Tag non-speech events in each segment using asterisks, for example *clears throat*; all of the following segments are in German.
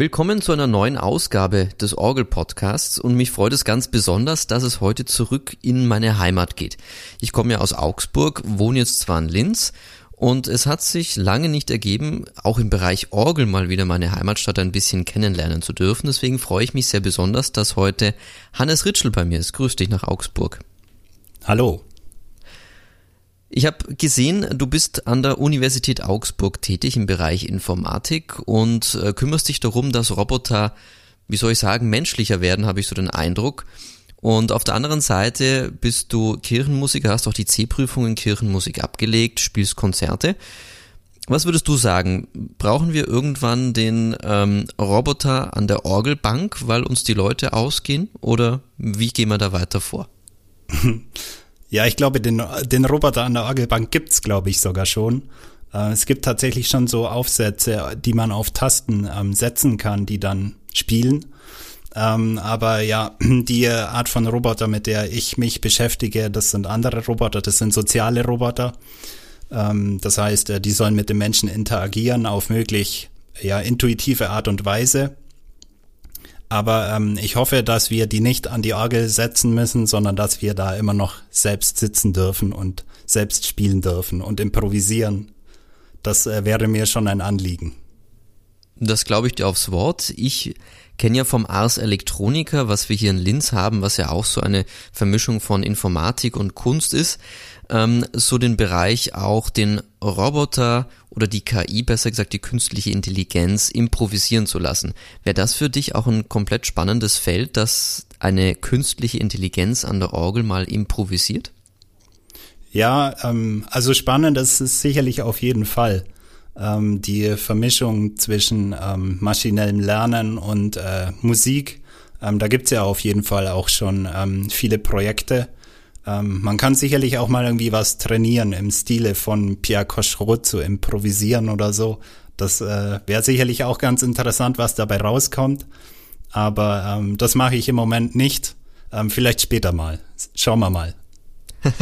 Willkommen zu einer neuen Ausgabe des Orgel-Podcasts und mich freut es ganz besonders, dass es heute zurück in meine Heimat geht. Ich komme ja aus Augsburg, wohne jetzt zwar in Linz und es hat sich lange nicht ergeben, auch im Bereich Orgel mal wieder meine Heimatstadt ein bisschen kennenlernen zu dürfen. Deswegen freue ich mich sehr besonders, dass heute Hannes Ritschel bei mir ist. Grüß dich nach Augsburg. Hallo. Ich habe gesehen, du bist an der Universität Augsburg tätig im Bereich Informatik und äh, kümmerst dich darum, dass Roboter, wie soll ich sagen, menschlicher werden, habe ich so den Eindruck. Und auf der anderen Seite bist du Kirchenmusiker, hast auch die C-Prüfung in Kirchenmusik abgelegt, spielst Konzerte. Was würdest du sagen? Brauchen wir irgendwann den ähm, Roboter an der Orgelbank, weil uns die Leute ausgehen? Oder wie gehen wir da weiter vor? *laughs* Ja, ich glaube, den, den Roboter an der Orgelbank gibt's, glaube ich, sogar schon. Äh, es gibt tatsächlich schon so Aufsätze, die man auf Tasten ähm, setzen kann, die dann spielen. Ähm, aber ja, *clears throat* die Art von Roboter, mit der ich mich beschäftige, das sind andere Roboter, das sind soziale Roboter. Ähm, das heißt, äh, die sollen mit den Menschen interagieren auf möglich ja, intuitive Art und Weise. Aber ähm, ich hoffe, dass wir die nicht an die Orgel setzen müssen, sondern dass wir da immer noch selbst sitzen dürfen und selbst spielen dürfen und improvisieren. Das äh, wäre mir schon ein Anliegen. Das glaube ich dir aufs Wort. Ich kenne ja vom Ars Electronica, was wir hier in Linz haben, was ja auch so eine Vermischung von Informatik und Kunst ist, ähm, so den Bereich auch den Roboter oder die KI, besser gesagt die künstliche Intelligenz, improvisieren zu lassen. Wäre das für dich auch ein komplett spannendes Feld, dass eine künstliche Intelligenz an der Orgel mal improvisiert? Ja, ähm, also spannend ist es sicherlich auf jeden Fall. Ähm, die Vermischung zwischen ähm, maschinellem Lernen und äh, Musik, ähm, da gibt's ja auf jeden Fall auch schon ähm, viele Projekte ähm, man kann sicherlich auch mal irgendwie was trainieren im Stile von Pierre Cocherot zu improvisieren oder so. Das äh, wäre sicherlich auch ganz interessant, was dabei rauskommt. Aber ähm, das mache ich im Moment nicht. Ähm, vielleicht später mal. Schauen wir mal. *laughs*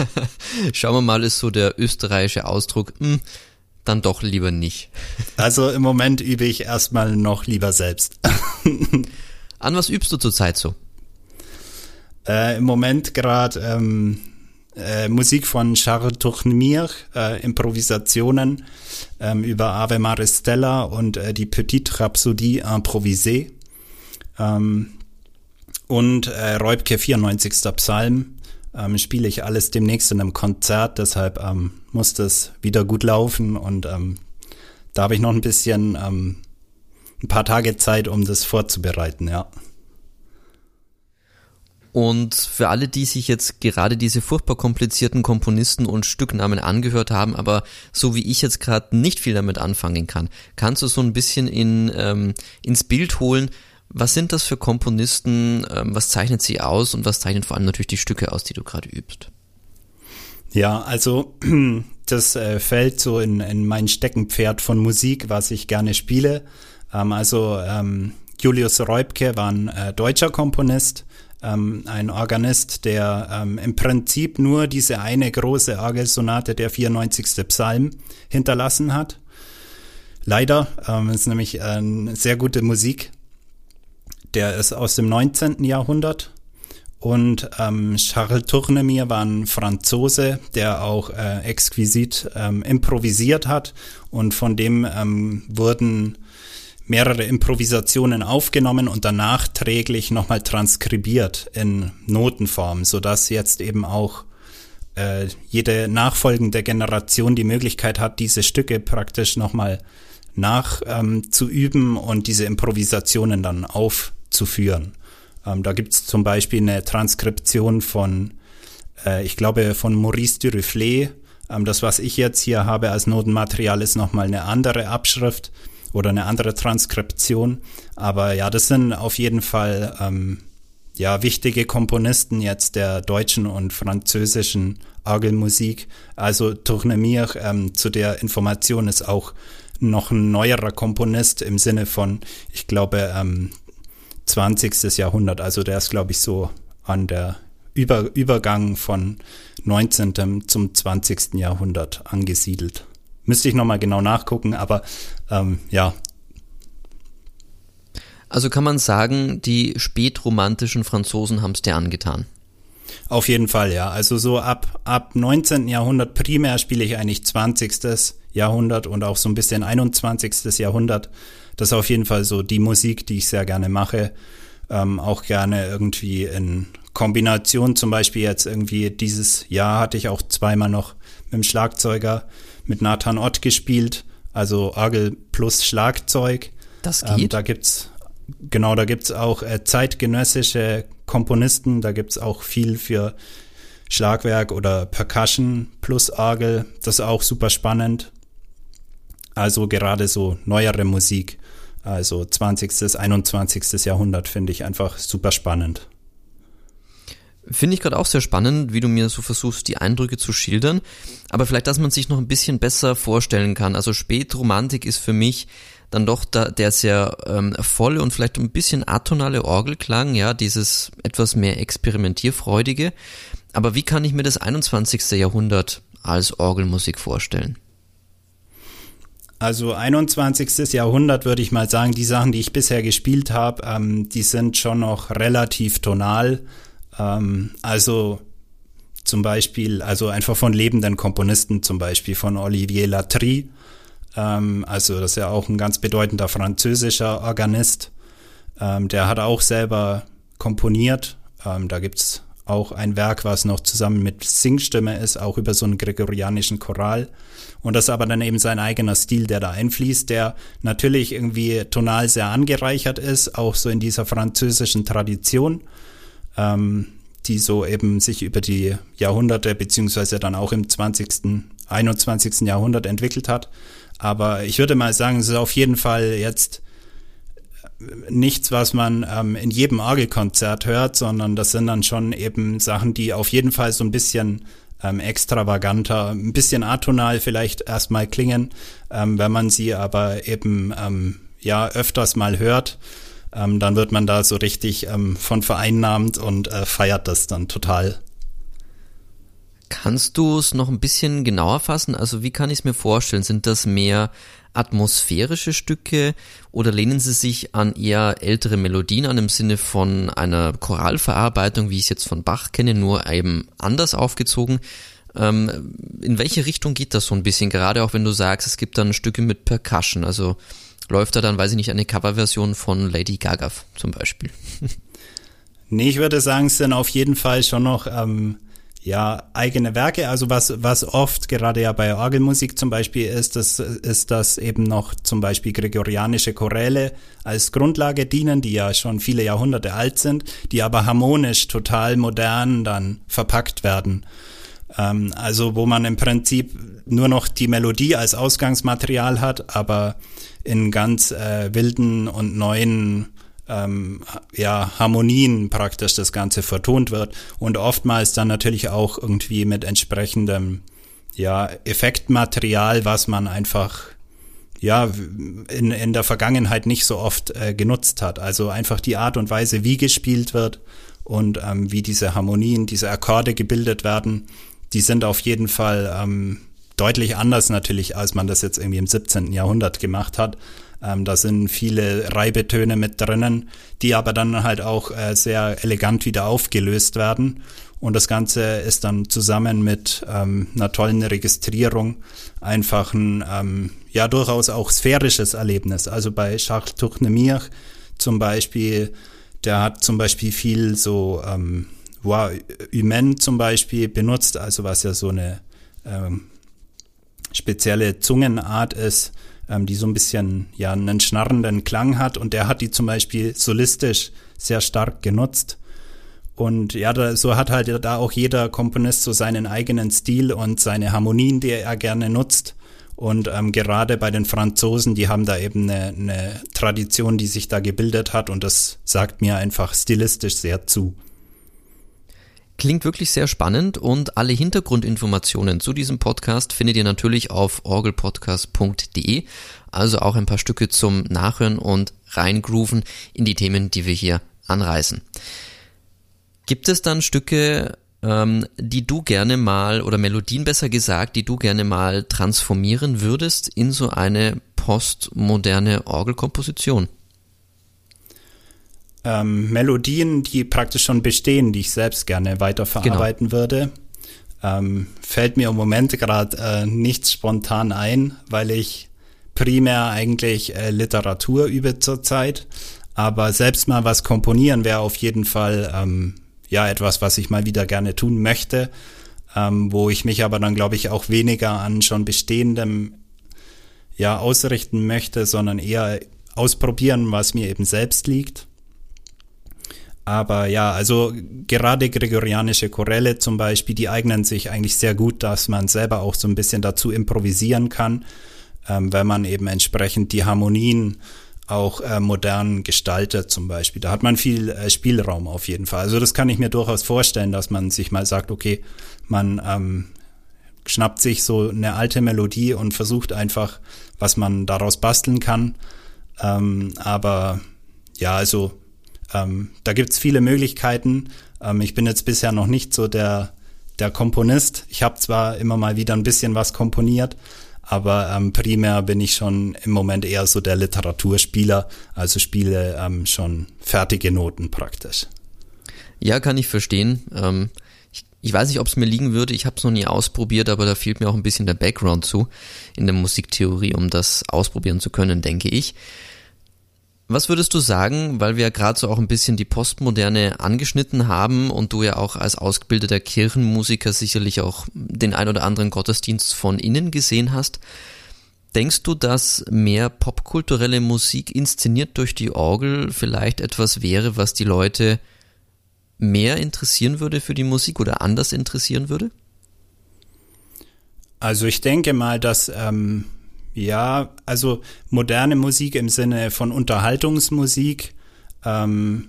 Schauen wir mal ist so der österreichische Ausdruck. Hm, dann doch lieber nicht. *laughs* also im Moment übe ich erstmal noch lieber selbst. An was übst du zurzeit so? Äh, Im Moment gerade ähm, äh, Musik von Charles Tournemire, äh, Improvisationen ähm, über Ave Maris Stella und äh, die Petite Rhapsodie improvisée. Ähm, und äh, Räubke 94. Psalm ähm, spiele ich alles demnächst in einem Konzert, deshalb ähm, muss das wieder gut laufen und ähm, da habe ich noch ein bisschen ähm, ein paar Tage Zeit, um das vorzubereiten, ja. Und für alle, die sich jetzt gerade diese furchtbar komplizierten Komponisten und Stücknamen angehört haben, aber so wie ich jetzt gerade nicht viel damit anfangen kann, kannst du so ein bisschen in, ähm, ins Bild holen, was sind das für Komponisten, ähm, was zeichnet sie aus und was zeichnet vor allem natürlich die Stücke aus, die du gerade übst? Ja, also *clears throat* das äh, fällt so in, in mein Steckenpferd von Musik, was ich gerne spiele. Ähm, also ähm, Julius Reubke war ein äh, deutscher Komponist, ähm, ein Organist, der ähm, im Prinzip nur diese eine große Orgelsonate, der 94. Psalm, hinterlassen hat. Leider ähm, ist nämlich eine sehr gute Musik. Der ist aus dem 19. Jahrhundert. Und ähm, Charles Tournemire war ein Franzose, der auch äh, exquisit ähm, improvisiert hat. Und von dem ähm, wurden mehrere Improvisationen aufgenommen und danach träglich nochmal transkribiert in Notenform, sodass jetzt eben auch äh, jede nachfolgende Generation die Möglichkeit hat, diese Stücke praktisch nochmal nachzuüben ähm, und diese Improvisationen dann aufzuführen. Ähm, da gibt's zum Beispiel eine Transkription von, äh, ich glaube, von Maurice Duruflé. Ähm, das, was ich jetzt hier habe als Notenmaterial, ist nochmal eine andere Abschrift oder eine andere Transkription. Aber ja, das sind auf jeden Fall ähm, ja wichtige Komponisten jetzt der deutschen und französischen Orgelmusik. Also Tournemire ähm, zu der Information ist auch noch ein neuerer Komponist im Sinne von, ich glaube, ähm, 20. Jahrhundert. Also der ist, glaube ich, so an der Über Übergang von 19. zum 20. Jahrhundert angesiedelt. Müsste ich nochmal genau nachgucken, aber ähm, ja. Also kann man sagen, die spätromantischen Franzosen haben es dir angetan. Auf jeden Fall, ja. Also so ab, ab 19. Jahrhundert primär spiele ich eigentlich 20. Jahrhundert und auch so ein bisschen 21. Jahrhundert. Das ist auf jeden Fall so die Musik, die ich sehr gerne mache. Ähm, auch gerne irgendwie in Kombination, zum Beispiel jetzt irgendwie dieses Jahr hatte ich auch zweimal noch mit dem Schlagzeuger mit Nathan Ott gespielt, also Orgel plus Schlagzeug. Das geht. Ähm, da gibt's genau, da gibt's auch äh, zeitgenössische Komponisten, da gibt's auch viel für Schlagwerk oder Percussion plus Orgel. Das ist auch super spannend. Also gerade so neuere Musik, also 20., 21. Jahrhundert finde ich einfach super spannend. Finde ich gerade auch sehr spannend, wie du mir so versuchst, die Eindrücke zu schildern. Aber vielleicht, dass man sich noch ein bisschen besser vorstellen kann. Also Spätromantik ist für mich dann doch da, der sehr ähm, volle und vielleicht ein bisschen atonale Orgelklang, ja, dieses etwas mehr experimentierfreudige. Aber wie kann ich mir das 21. Jahrhundert als Orgelmusik vorstellen? Also 21. Jahrhundert würde ich mal sagen, die Sachen, die ich bisher gespielt habe, ähm, die sind schon noch relativ tonal. Ähm, also zum Beispiel, also einfach von lebenden Komponisten, zum Beispiel von Olivier Latry. Ähm, also das ist ja auch ein ganz bedeutender französischer Organist. Ähm, der hat auch selber komponiert. Ähm, da gibt's auch ein Werk, was noch zusammen mit Singstimme ist, auch über so einen gregorianischen Choral. Und das ist aber dann eben sein eigener Stil, der da einfließt, der natürlich irgendwie tonal sehr angereichert ist, auch so in dieser französischen Tradition ähm, die so eben sich über die Jahrhunderte beziehungsweise dann auch im 20., 21. Jahrhundert entwickelt hat. Aber ich würde mal sagen, es ist auf jeden Fall jetzt nichts, was man ähm, in jedem Orgelkonzert hört, sondern das sind dann schon eben Sachen, die auf jeden Fall so ein bisschen ähm, extravaganter, ein bisschen atonal vielleicht erstmal klingen, ähm, wenn man sie aber eben ähm, ja öfters mal hört ähm, dann wird man da so richtig ähm, von vereinnahmt und äh, feiert das dann total. Kannst du es noch ein bisschen genauer fassen? Also wie kann ich es mir vorstellen? Sind das mehr atmosphärische Stücke oder lehnen sie sich an eher ältere Melodien an im Sinne von einer Choralverarbeitung, wie ich es jetzt von Bach kenne, nur eben anders aufgezogen? Ähm, in welche Richtung geht das so ein bisschen? Gerade auch wenn du sagst, es gibt dann Stücke mit Percussion, also läuft da dann, weiß ich nicht, eine Coverversion von Lady Gaga zum Beispiel. *laughs* nee, ich würde sagen, es sind auf jeden Fall schon noch ähm, ja eigene Werke. Also was was oft gerade ja bei Orgelmusik zum Beispiel ist, das ist, dass eben noch zum Beispiel gregorianische Choräle als Grundlage dienen, die ja schon viele Jahrhunderte alt sind, die aber harmonisch total modern dann verpackt werden. Ähm, also wo man im Prinzip nur noch die Melodie als Ausgangsmaterial hat, aber in ganz äh, wilden und neuen ähm, ja, Harmonien praktisch das Ganze vertont wird und oftmals dann natürlich auch irgendwie mit entsprechendem ja, Effektmaterial, was man einfach ja, in, in der Vergangenheit nicht so oft äh, genutzt hat. Also einfach die Art und Weise, wie gespielt wird und ähm, wie diese Harmonien, diese Akkorde gebildet werden, die sind auf jeden Fall ähm, deutlich anders natürlich, als man das jetzt irgendwie im 17. Jahrhundert gemacht hat. Ähm, da sind viele Reibetöne mit drinnen, die aber dann halt auch äh, sehr elegant wieder aufgelöst werden. Und das Ganze ist dann zusammen mit ähm, einer tollen Registrierung einfach ein, ähm, ja, durchaus auch sphärisches Erlebnis. Also bei Charles Tournemire zum Beispiel, der hat zum Beispiel viel so, ähm, voix humaine zum Beispiel benutzt, also was ja so eine ähm, spezielle Zungenart ist, ähm, die so ein bisschen ja einen schnarrenden Klang hat und der hat die zum Beispiel solistisch sehr stark genutzt. Und ja, da, so hat halt da auch jeder Komponist so seinen eigenen Stil und seine Harmonien, die er gerne nutzt. Und ähm, gerade bei den Franzosen, die haben da eben eine, eine Tradition, die sich da gebildet hat und das sagt mir einfach stilistisch sehr zu. Klingt wirklich sehr spannend und alle Hintergrundinformationen zu diesem Podcast findet ihr natürlich auf orgelpodcast.de, also auch ein paar Stücke zum Nachhören und reingrooven in die Themen, die wir hier anreißen. Gibt es dann Stücke, ähm, die du gerne mal, oder Melodien besser gesagt, die du gerne mal transformieren würdest in so eine postmoderne Orgelkomposition? Ähm, Melodien, die praktisch schon bestehen, die ich selbst gerne weiterverarbeiten genau. würde. Ähm, fällt mir im Moment gerade äh, nichts spontan ein, weil ich primär eigentlich äh, Literatur übe zurzeit. Aber selbst mal was komponieren wäre auf jeden Fall ähm, ja etwas, was ich mal wieder gerne tun möchte, ähm, wo ich mich aber dann glaube ich auch weniger an schon bestehendem ja ausrichten möchte, sondern eher ausprobieren, was mir eben selbst liegt. Aber ja, also gerade gregorianische Choräle zum Beispiel, die eignen sich eigentlich sehr gut, dass man selber auch so ein bisschen dazu improvisieren kann, ähm, wenn man eben entsprechend die Harmonien auch äh, modern gestaltet zum Beispiel. Da hat man viel äh, Spielraum auf jeden Fall. Also das kann ich mir durchaus vorstellen, dass man sich mal sagt, okay, man ähm, schnappt sich so eine alte Melodie und versucht einfach, was man daraus basteln kann. Ähm, aber ja, also ähm, da gibt's viele Möglichkeiten. Ähm, ich bin jetzt bisher noch nicht so der, der Komponist. Ich habe zwar immer mal wieder ein bisschen was komponiert, aber ähm, primär bin ich schon im Moment eher so der Literaturspieler, also spiele ähm, schon fertige Noten praktisch. Ja, kann ich verstehen. Ähm, ich, ich, weiß nicht, ob es mir liegen würde. Ich habe es noch nie ausprobiert, aber da fehlt mir auch ein bisschen der Background zu in der Musiktheorie, um das ausprobieren zu können, denke ich. Was würdest du sagen, weil wir ja gerade so auch ein bisschen die Postmoderne angeschnitten haben und du ja auch als ausgebildeter Kirchenmusiker sicherlich auch den ein oder anderen Gottesdienst von innen gesehen hast. Denkst du, dass mehr popkulturelle Musik inszeniert durch die Orgel vielleicht etwas wäre, was die Leute mehr interessieren würde für die Musik oder anders interessieren würde? Also ich denke mal, dass ähm, ja, also moderne Musik im Sinne von Unterhaltungsmusik ähm,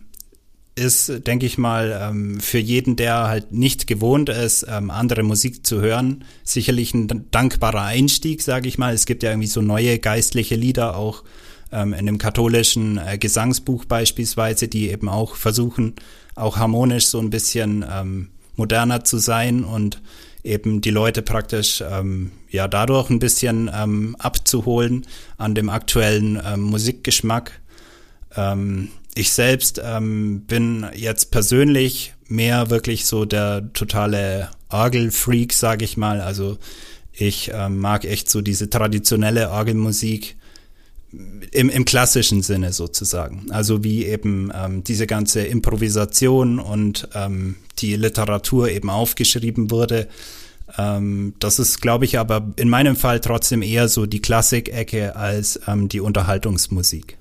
ist, denke ich mal, ähm, für jeden, der halt nicht gewohnt ist, ähm, andere Musik zu hören, sicherlich ein dankbarer Einstieg, sage ich mal. Es gibt ja irgendwie so neue geistliche Lieder auch ähm, in dem katholischen äh, Gesangsbuch beispielsweise, die eben auch versuchen, auch harmonisch so ein bisschen ähm, moderner zu sein und eben die Leute praktisch ähm, ja dadurch ein bisschen ähm, abzuholen an dem aktuellen ähm, Musikgeschmack. Ähm, ich selbst ähm, bin jetzt persönlich mehr wirklich so der totale Orgelfreak, sage ich mal. Also ich ähm, mag echt so diese traditionelle Orgelmusik im, im klassischen Sinne sozusagen. Also wie eben ähm, diese ganze Improvisation und ähm, die Literatur eben aufgeschrieben wurde. Ähm, das ist, glaube ich, aber in meinem Fall trotzdem eher so die Klassik-Ecke als ähm, die Unterhaltungsmusik.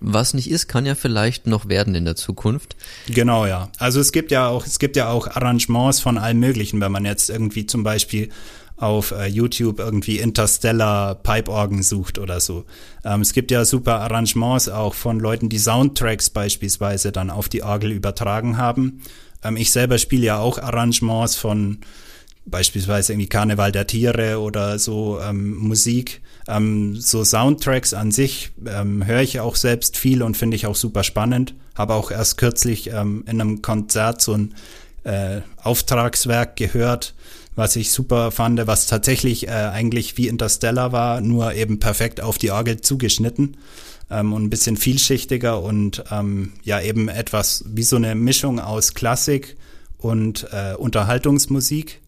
Was nicht ist, kann ja vielleicht noch werden in der Zukunft. Genau, ja. Also es gibt ja auch, es gibt ja auch Arrangements von allem Möglichen, wenn man jetzt irgendwie zum Beispiel auf äh, YouTube irgendwie Interstellar Pipe Organ sucht oder so. Ähm, es gibt ja super Arrangements auch von Leuten, die Soundtracks beispielsweise dann auf die Orgel übertragen haben. Ähm, ich selber spiele ja auch Arrangements von beispielsweise irgendwie Karneval der Tiere oder so ähm, Musik. Ähm, so Soundtracks an sich ähm, höre ich auch selbst viel und finde ich auch super spannend. Habe auch erst kürzlich ähm, in einem Konzert so ein äh, Auftragswerk gehört, was ich super fand, was tatsächlich äh, eigentlich wie Interstellar war, nur eben perfekt auf die Orgel zugeschnitten ähm, und ein bisschen vielschichtiger und ähm, ja eben etwas wie so eine Mischung aus Klassik und äh, Unterhaltungsmusik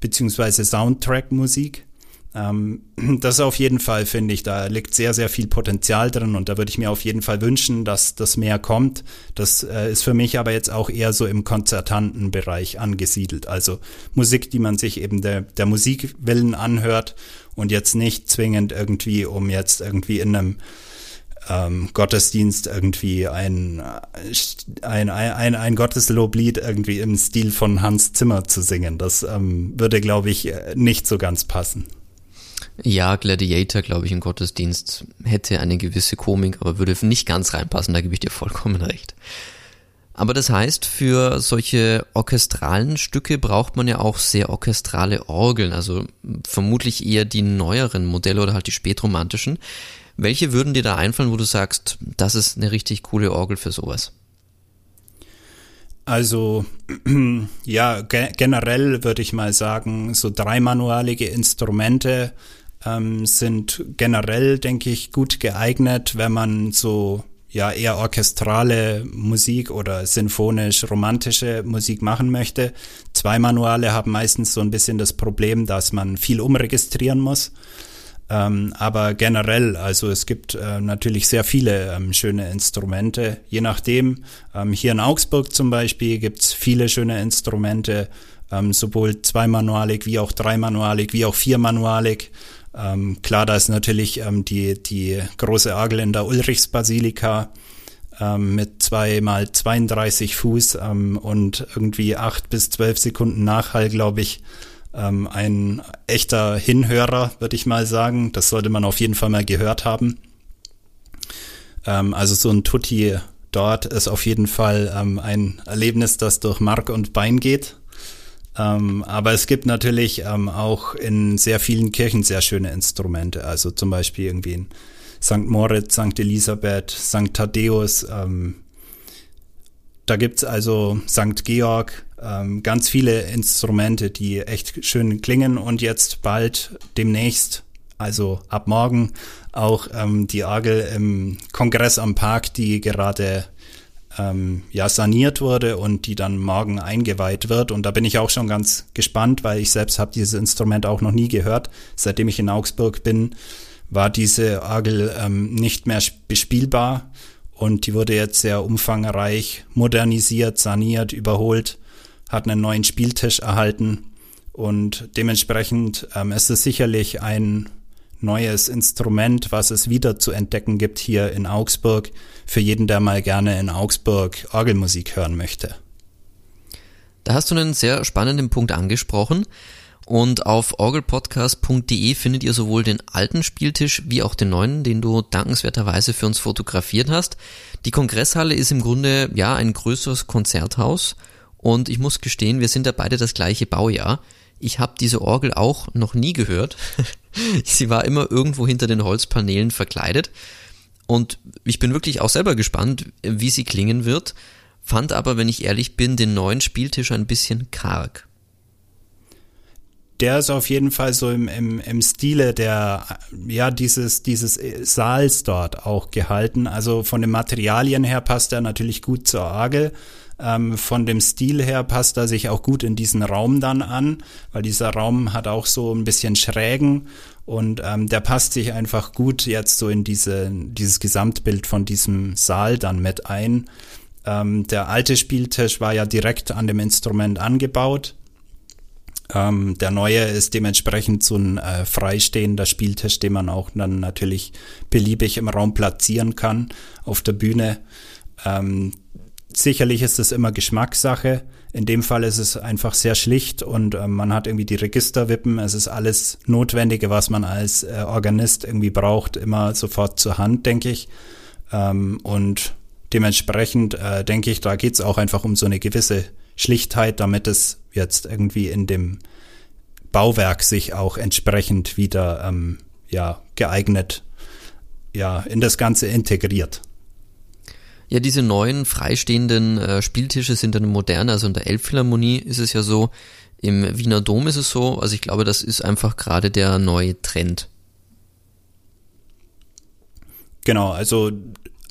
beziehungsweise Soundtrack-Musik. Ähm, *clears throat* das auf jeden Fall finde ich, da liegt sehr, sehr viel Potenzial drin und da würde ich mir auf jeden Fall wünschen, dass das mehr kommt. Das äh, ist für mich aber jetzt auch eher so im konzertanten Bereich angesiedelt. Also Musik, die man sich eben der, der Musik willen anhört und jetzt nicht zwingend irgendwie, um jetzt irgendwie in einem ähm, Gottesdienst irgendwie ein, ein, ein, ein Gottesloblied irgendwie im Stil von Hans Zimmer zu singen. Das ähm, würde, glaube ich, nicht so ganz passen. Ja, Gladiator, glaube ich, im Gottesdienst hätte eine gewisse Komik, aber würde nicht ganz reinpassen, da gebe ich dir vollkommen recht. Aber das heißt, für solche orchestralen Stücke braucht man ja auch sehr orchestrale Orgeln, also vermutlich eher die neueren Modelle oder halt die spätromantischen. Welche würden dir da einfallen, wo du sagst, das ist eine richtig coole Orgel für sowas? Also *clears throat* ja, ge generell würde ich mal sagen, so dreimanualige Instrumente ähm, sind generell, denke ich, gut geeignet, wenn man so ja eher orchestrale Musik oder sinfonisch-romantische Musik machen möchte. Zwei Manuale haben meistens so ein bisschen das Problem, dass man viel umregistrieren muss. Ähm, aber generell, also es gibt äh, natürlich sehr viele ähm, schöne Instrumente, je nachdem. Ähm, hier in Augsburg zum Beispiel gibt's viele schöne Instrumente, ähm, sowohl zweimanualig wie auch dreimanualig, wie auch viermanualig. Ähm, klar, da ist natürlich ähm, die, die große Orgel in der Ulrichsbasilika mit zwei mal 32 Fuß und irgendwie acht bis zwölf Sekunden Nachhall, glaube ich. Ähm, ein echter Hinhörer, würde ich mal sagen. Das sollte man auf jeden Fall mal gehört haben. Ähm, also so ein Tutti dort ist auf jeden Fall ähm, ein Erlebnis, das durch Mark und Bein geht. Ähm, aber es gibt natürlich ähm, auch in sehr vielen Kirchen sehr schöne Instrumente. Also zum Beispiel irgendwie in St. Moritz, St. Elisabeth, St. Thaddäus. Ähm, da gibt's also St. Georg, ähm, ganz viele Instrumente, die echt schön klingen und jetzt bald demnächst, also ab morgen, auch ähm, die Orgel im Kongress am Park, die gerade ähm, ja saniert wurde und die dann morgen eingeweiht wird. Und da bin ich auch schon ganz gespannt, weil ich selbst habe dieses Instrument auch noch nie gehört. Seitdem ich in Augsburg bin, war diese Orgel ähm, nicht mehr bespielbar und die wurde jetzt sehr umfangreich modernisiert, saniert, überholt, hat einen neuen Spieltisch erhalten und dementsprechend ähm, ist es sicherlich ein neues Instrument, was es wieder zu entdecken gibt hier in Augsburg, für jeden, der mal gerne in Augsburg Orgelmusik hören möchte. Da hast du einen sehr spannenden Punkt angesprochen. Und auf orgelpodcast.de findet ihr sowohl den alten Spieltisch wie auch den neuen, den du dankenswerterweise für uns fotografiert hast. Die Kongresshalle ist im Grunde ja ein größeres Konzerthaus und ich muss gestehen, wir sind da beide das gleiche Baujahr. Ich habe diese Orgel auch noch nie gehört. *laughs* Sie war immer irgendwo hinter den Holzpaneelen verkleidet. Und ich bin wirklich auch selber gespannt, wie sie klingen wird. Fand aber, wenn ich ehrlich bin, den neuen Spieltisch ein bisschen karg. Der ist auf jeden Fall so im, im, im Stile der, ja, dieses, dieses Saals dort auch gehalten. Also von den Materialien her passt er natürlich gut zur Orgel. Ähm, von dem Stil her passt er sich auch gut in diesen Raum dann an, weil dieser Raum hat auch so ein bisschen Schrägen und ähm, der passt sich einfach gut jetzt so in diese, dieses Gesamtbild von diesem Saal dann mit ein. Ähm, der alte Spieltisch war ja direkt an dem Instrument angebaut. Ähm, der neue ist dementsprechend so ein äh, freistehender Spieltisch, den man auch dann natürlich beliebig im Raum platzieren kann auf der Bühne. Ähm, sicherlich ist es immer Geschmackssache. In dem Fall ist es einfach sehr schlicht und äh, man hat irgendwie die Registerwippen. Es ist alles Notwendige, was man als äh, Organist irgendwie braucht, immer sofort zur Hand, denke ich. Ähm, und dementsprechend äh, denke ich, da geht es auch einfach um so eine gewisse Schlichtheit, damit es jetzt irgendwie in dem Bauwerk sich auch entsprechend wieder ähm, ja geeignet ja in das Ganze integriert. Ja, diese neuen freistehenden äh, Spieltische sind dann modern. Also in der Elbphilharmonie ist es ja so, im Wiener Dom ist es so. Also ich glaube, das ist einfach gerade der neue Trend. Genau, also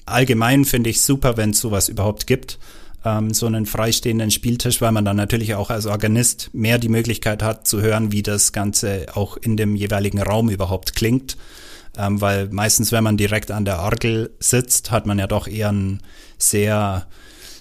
allgemein finde ich super, wenn es sowas überhaupt gibt. Ähm, so einen freistehenden Spieltisch, weil man dann natürlich auch als Organist mehr die Möglichkeit hat zu hören, wie das Ganze auch in dem jeweiligen Raum überhaupt klingt ähm, weil meistens, wenn man direkt an der Orgel sitzt, hat man ja doch eher ein sehr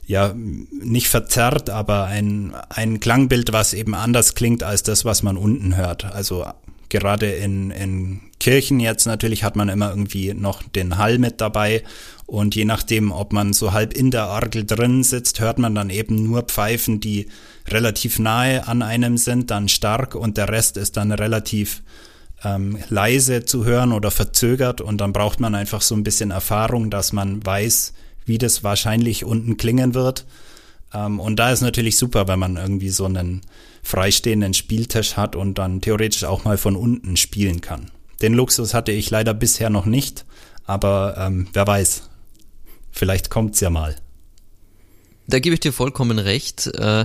ja, nicht verzerrt, aber ein, ein Klangbild, was eben anders klingt als das, was man unten hört. Also gerade in, in Kirchen jetzt natürlich hat man immer irgendwie noch den Hall mit dabei und je nachdem, ob man so halb in der Orgel drin sitzt, hört man dann eben nur Pfeifen, die relativ nahe an einem sind, dann stark und der Rest ist dann relativ ähm, leise zu hören oder verzögert und dann braucht man einfach so ein bisschen Erfahrung, dass man weiß, wie das wahrscheinlich unten klingen wird. Ähm, und da ist natürlich super, wenn man irgendwie so einen freistehenden Spieltisch hat und dann theoretisch auch mal von unten spielen kann. Den Luxus hatte ich leider bisher noch nicht, aber ähm, wer weiß, vielleicht kommt's ja mal. Da gebe ich dir vollkommen recht. Äh,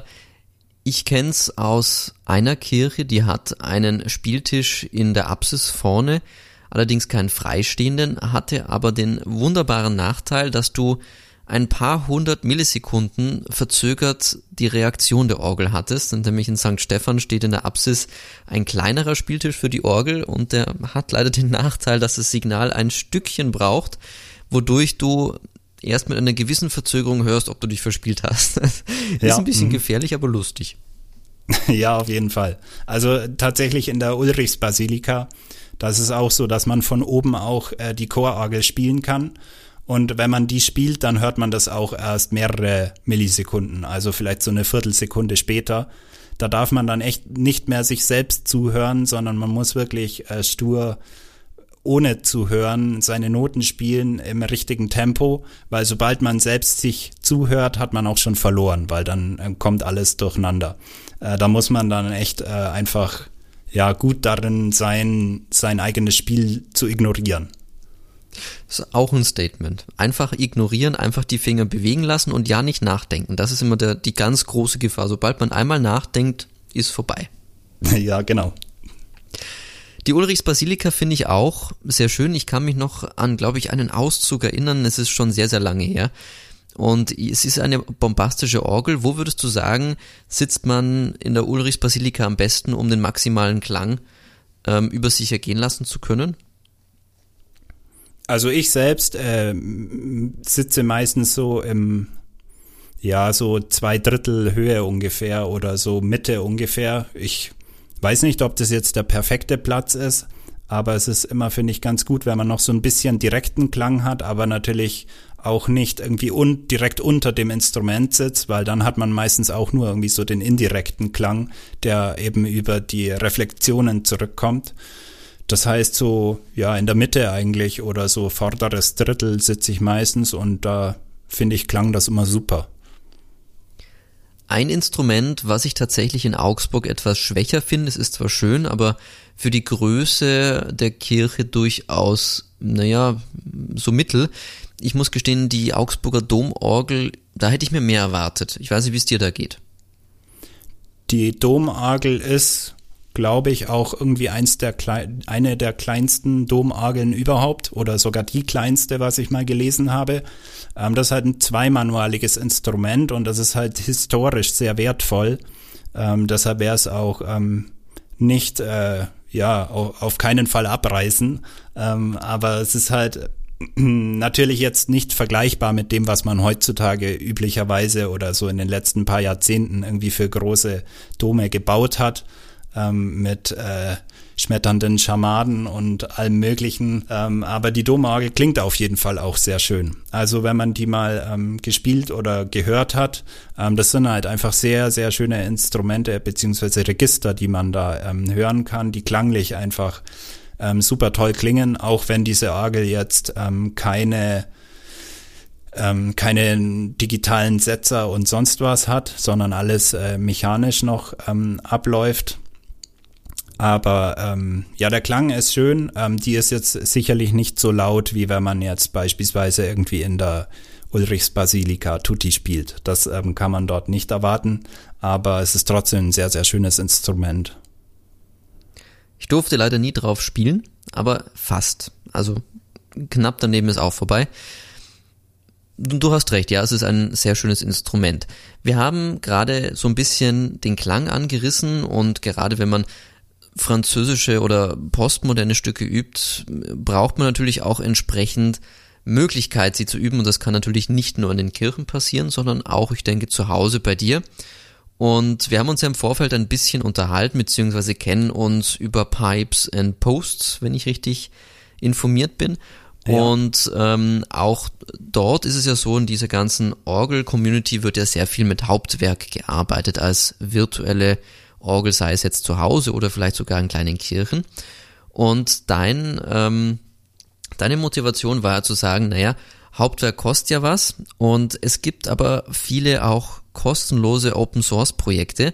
ich kenn's aus einer Kirche, die hat einen Spieltisch in der Apsis vorne, allerdings keinen freistehenden, hatte aber den wunderbaren Nachteil, dass du ein paar hundert Millisekunden verzögert die Reaktion der Orgel hattest. Und nämlich in St. Stephan steht in der Apsis ein kleinerer Spieltisch für die Orgel und der hat leider den *laughs* Nachteil, dass das Signal ein Stückchen braucht, wodurch du erst mit einer gewissen Verzögerung hörst, ob du dich verspielt hast. *laughs* ist ja, ein bisschen mh. gefährlich, aber lustig. *laughs* Ja, auf jeden Fall. Also tatsächlich in der Ulrichsbasilika, das ist auch so, dass man von oben auch äh, die Chororgel spielen kann. Und wenn man die spielt, dann hört man das auch erst mehrere Millisekunden, also vielleicht so eine Viertelsekunde später. Da darf man dann echt nicht mehr sich selbst zuhören, sondern man muss wirklich äh, stur ohne zu hören seine Noten spielen im richtigen Tempo, weil sobald man selbst sich zuhört, hat man auch schon verloren, weil dann äh, kommt alles durcheinander. Äh, da muss man dann echt äh, einfach ja gut darin sein, sein eigenes Spiel zu ignorieren. Das ist auch ein Statement. Einfach ignorieren, einfach die Finger bewegen lassen und ja nicht nachdenken. Das ist immer der, die ganz große Gefahr. Sobald man einmal nachdenkt, ist vorbei. *laughs* Ja, genau. Die Ulrichs Basilika finde ich auch sehr schön. Ich kann mich noch an, glaube ich, einen Auszug erinnern. Es ist schon sehr, sehr lange her. Und es ist eine bombastische Orgel. Wo würdest du sagen, sitzt man in der Ulrichs Basilika am besten, um den maximalen Klang ähm, über sich ergehen lassen zu können? Also ich selbst äh, sitze meistens so im, ja, so zwei Drittel Höhe ungefähr oder so Mitte ungefähr. Ich Weiß nicht, ob das jetzt der perfekte Platz ist, aber es ist immer, finde ich, ganz gut, wenn man noch so ein bisschen direkten Klang hat, aber natürlich auch nicht irgendwie un direkt unter dem Instrument sitzt, weil dann hat man meistens auch nur irgendwie so den indirekten Klang, der eben über die Reflexionen zurückkommt. Das heißt so, ja, in der Mitte eigentlich oder so vorderes Drittel sitze ich meistens und da finde ich klang das immer super. Ein Instrument, was ich tatsächlich in Augsburg etwas schwächer finde, es ist zwar schön, aber für die Größe der Kirche durchaus, naja, so mittel. Ich muss gestehen, die Augsburger Domorgel, da hätte ich mir mehr erwartet. Ich weiß nicht, wie es dir da geht. Die Domorgel ist glaube ich, auch irgendwie eins der eine der kleinsten Domorgeln überhaupt oder sogar die kleinste, was ich mal gelesen habe. Ähm, das ist halt ein zweimanualiges Instrument und das ist halt historisch sehr wertvoll. Ähm, deshalb wäre es auch ähm, nicht, äh, ja, auf, auf, keinen Fall abreißen. Ähm, aber es ist halt *clears throat* natürlich jetzt nicht vergleichbar mit dem, was man heutzutage üblicherweise oder so in den letzten paar Jahrzehnten irgendwie für große Dome gebaut hat ähm, mit äh, schmetternden Schamaden und allem möglichen. Ähm, aber die Domorgel klingt auf jeden Fall auch sehr schön. Also wenn man die mal ähm, gespielt oder gehört hat, ähm, das sind halt einfach sehr, sehr schöne Instrumente beziehungsweise Register, die man da ähm, hören kann, die klanglich einfach ähm, super toll klingen, auch wenn diese Orgel jetzt ähm, keine ähm, keine digitalen Setzer und sonst was hat, sondern alles äh, mechanisch noch ähm, abläuft. Aber ähm, ja, der Klang ist schön. Ähm, die ist jetzt sicherlich nicht so laut, wie wenn man jetzt beispielsweise irgendwie in der Ulrichsbasilika Tutti spielt. Das ähm, kann man dort nicht erwarten, aber es ist trotzdem ein sehr, sehr schönes Instrument. Ich durfte leider nie drauf spielen, aber fast. Also knapp daneben ist auch vorbei. Du hast recht, ja, es ist ein sehr schönes Instrument. Wir haben gerade so ein bisschen den Klang angerissen und gerade wenn man französische oder postmoderne Stücke übt, braucht man natürlich auch entsprechend Möglichkeit, sie zu üben. Und das kann natürlich nicht nur in den Kirchen passieren, sondern auch, ich denke, zu Hause bei dir. Und wir haben uns ja im Vorfeld ein bisschen unterhalten, beziehungsweise kennen uns über Pipes and Posts, wenn ich richtig informiert bin. Ja. Und ähm, auch dort ist es ja so, in dieser ganzen Orgel-Community wird ja sehr viel mit Hauptwerk gearbeitet als virtuelle Orgel, sei es jetzt zu Hause oder vielleicht sogar in kleinen Kirchen. Und dein, ähm, deine Motivation war ja zu sagen, naja, Hauptwerk kostet ja was und es gibt aber viele auch kostenlose Open Source Projekte,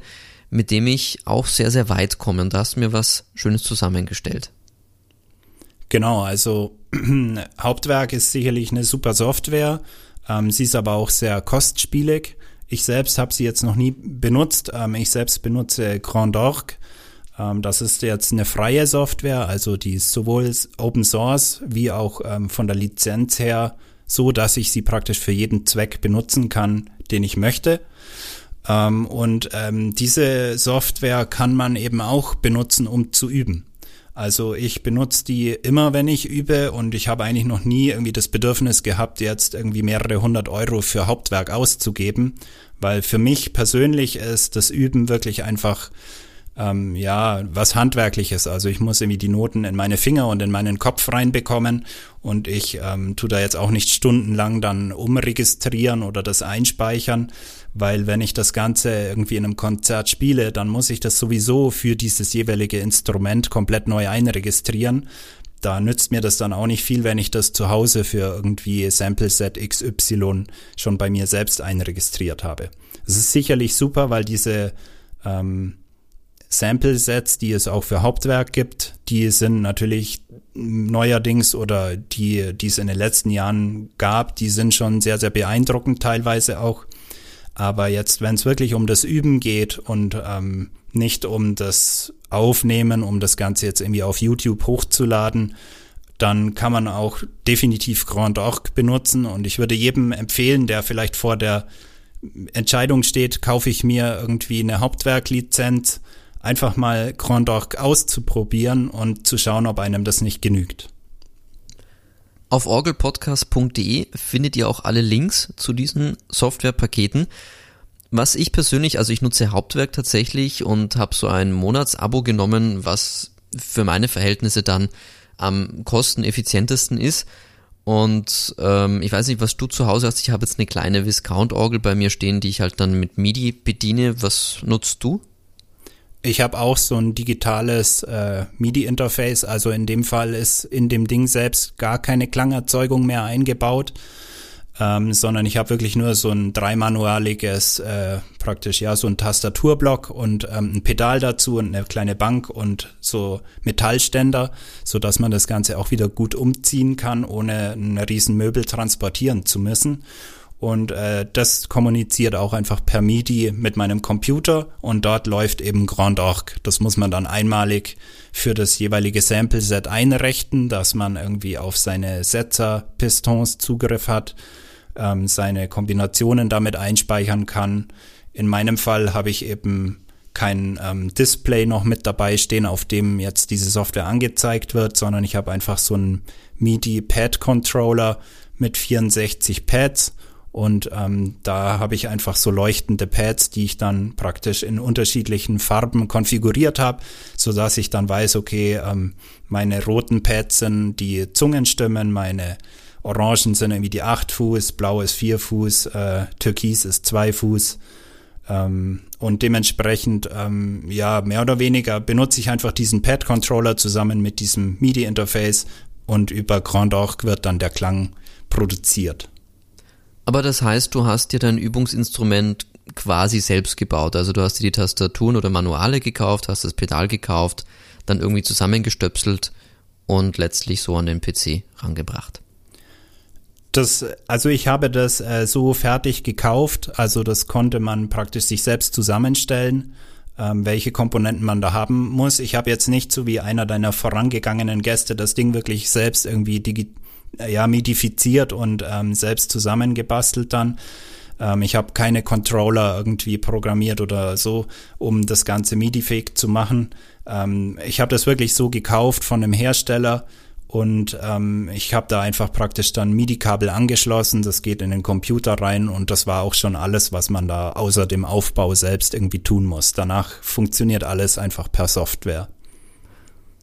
mit dem ich auch sehr, sehr weit komme. Und da hast du mir was Schönes zusammengestellt. Genau, also *clears throat* Hauptwerk ist sicherlich eine super Software. Ähm, sie ist aber auch sehr kostspielig. Ich selbst habe sie jetzt noch nie benutzt. Ähm, ich selbst benutze Grand Org. Ähm, das ist jetzt eine freie Software, also die ist sowohl Open Source wie auch ähm, von der Lizenz her so, dass ich sie praktisch für jeden Zweck benutzen kann, den ich möchte. Ähm, und ähm, diese Software kann man eben auch benutzen, um zu üben. Also ich benutze die immer, wenn ich übe und ich habe eigentlich noch nie irgendwie das Bedürfnis gehabt, jetzt irgendwie mehrere hundert Euro für Hauptwerk auszugeben, weil für mich persönlich ist das Üben wirklich einfach ähm, ja, was Handwerkliches. Also ich muss irgendwie die Noten in meine Finger und in meinen Kopf reinbekommen und ich ähm, tu da jetzt auch nicht stundenlang dann umregistrieren oder das einspeichern, weil wenn ich das Ganze irgendwie in einem Konzert spiele, dann muss ich das sowieso für dieses jeweilige Instrument komplett neu einregistrieren. Da nützt mir das dann auch nicht viel, wenn ich das zu Hause für irgendwie Sample Set XY schon bei mir selbst einregistriert habe. Es ist sicherlich super, weil diese ähm, Sample-Sets, die es auch für Hauptwerk gibt, die sind natürlich neuerdings oder die, die es in den letzten Jahren gab, die sind schon sehr, sehr beeindruckend teilweise auch. Aber jetzt, wenn es wirklich um das Üben geht und ähm, nicht um das Aufnehmen, um das Ganze jetzt irgendwie auf YouTube hochzuladen, dann kann man auch definitiv Grand Org benutzen und ich würde jedem empfehlen, der vielleicht vor der Entscheidung steht, kaufe ich mir irgendwie eine Hauptwerklizenz einfach mal Grand Org auszuprobieren und zu schauen, ob einem das nicht genügt. Auf orgelpodcast.de findet ihr auch alle Links zu diesen Softwarepaketen. Was ich persönlich, also ich nutze Hauptwerk tatsächlich und habe so ein Monatsabo genommen, was für meine Verhältnisse dann am kosteneffizientesten ist. Und ähm, ich weiß nicht, was du zu Hause hast. Ich habe jetzt eine kleine Viscount-Orgel bei mir stehen, die ich halt dann mit MIDI bediene. Was nutzt du? Ich habe auch so ein digitales äh, MIDI-Interface, also in dem Fall ist in dem Ding selbst gar keine Klangerzeugung mehr eingebaut, ähm, sondern ich habe wirklich nur so ein dreimanualiges, äh, praktisch ja so ein Tastaturblock und ähm, ein Pedal dazu und eine kleine Bank und so Metallständer, so dass man das Ganze auch wieder gut umziehen kann, ohne ein riesen Möbel transportieren zu müssen. Und äh, das kommuniziert auch einfach per MIDI mit meinem Computer und dort läuft eben Grand Org. Das muss man dann einmalig für das jeweilige Sample-Set einrichten, dass man irgendwie auf seine Setzer-Pistons Zugriff hat, ähm, seine Kombinationen damit einspeichern kann. In meinem Fall habe ich eben kein ähm, Display noch mit dabei stehen, auf dem jetzt diese Software angezeigt wird, sondern ich habe einfach so einen MIDI-Pad-Controller mit 64 Pads und ähm, da habe ich einfach so leuchtende Pads, die ich dann praktisch in unterschiedlichen Farben konfiguriert habe, so dass ich dann weiß, okay, ähm, meine roten Pads sind die Zungenstimmen, meine Orangen sind irgendwie die 8 Fuß, blau ist 4 Fuß, äh, Türkis ist 2 Fuß. Ähm, und dementsprechend, ähm, ja, mehr oder weniger benutze ich einfach diesen Pad-Controller zusammen mit diesem MIDI-Interface und über Grand Org wird dann der Klang produziert. Aber das heißt, du hast dir dein Übungsinstrument quasi selbst gebaut. Also du hast dir die Tastaturen oder Manuale gekauft, hast das Pedal gekauft, dann irgendwie zusammengestöpselt und letztlich so an den PC rangebracht. Das, also ich habe das äh, so fertig gekauft, also das konnte man praktisch sich selbst zusammenstellen, ähm, welche Komponenten man da haben muss. Ich habe jetzt nicht so wie einer deiner vorangegangenen Gäste das Ding wirklich selbst irgendwie digital ja, midifiziert und ähm, selbst zusammengebastelt dann. Ähm, ich habe keine Controller irgendwie programmiert oder so, um das Ganze MIDI-fähig zu machen. Ähm, ich habe das wirklich so gekauft von einem Hersteller und ähm, ich habe da einfach praktisch dann MIDI-Kabel angeschlossen, das geht in den Computer rein und das war auch schon alles, was man da außer dem Aufbau selbst irgendwie tun muss. Danach funktioniert alles einfach per Software.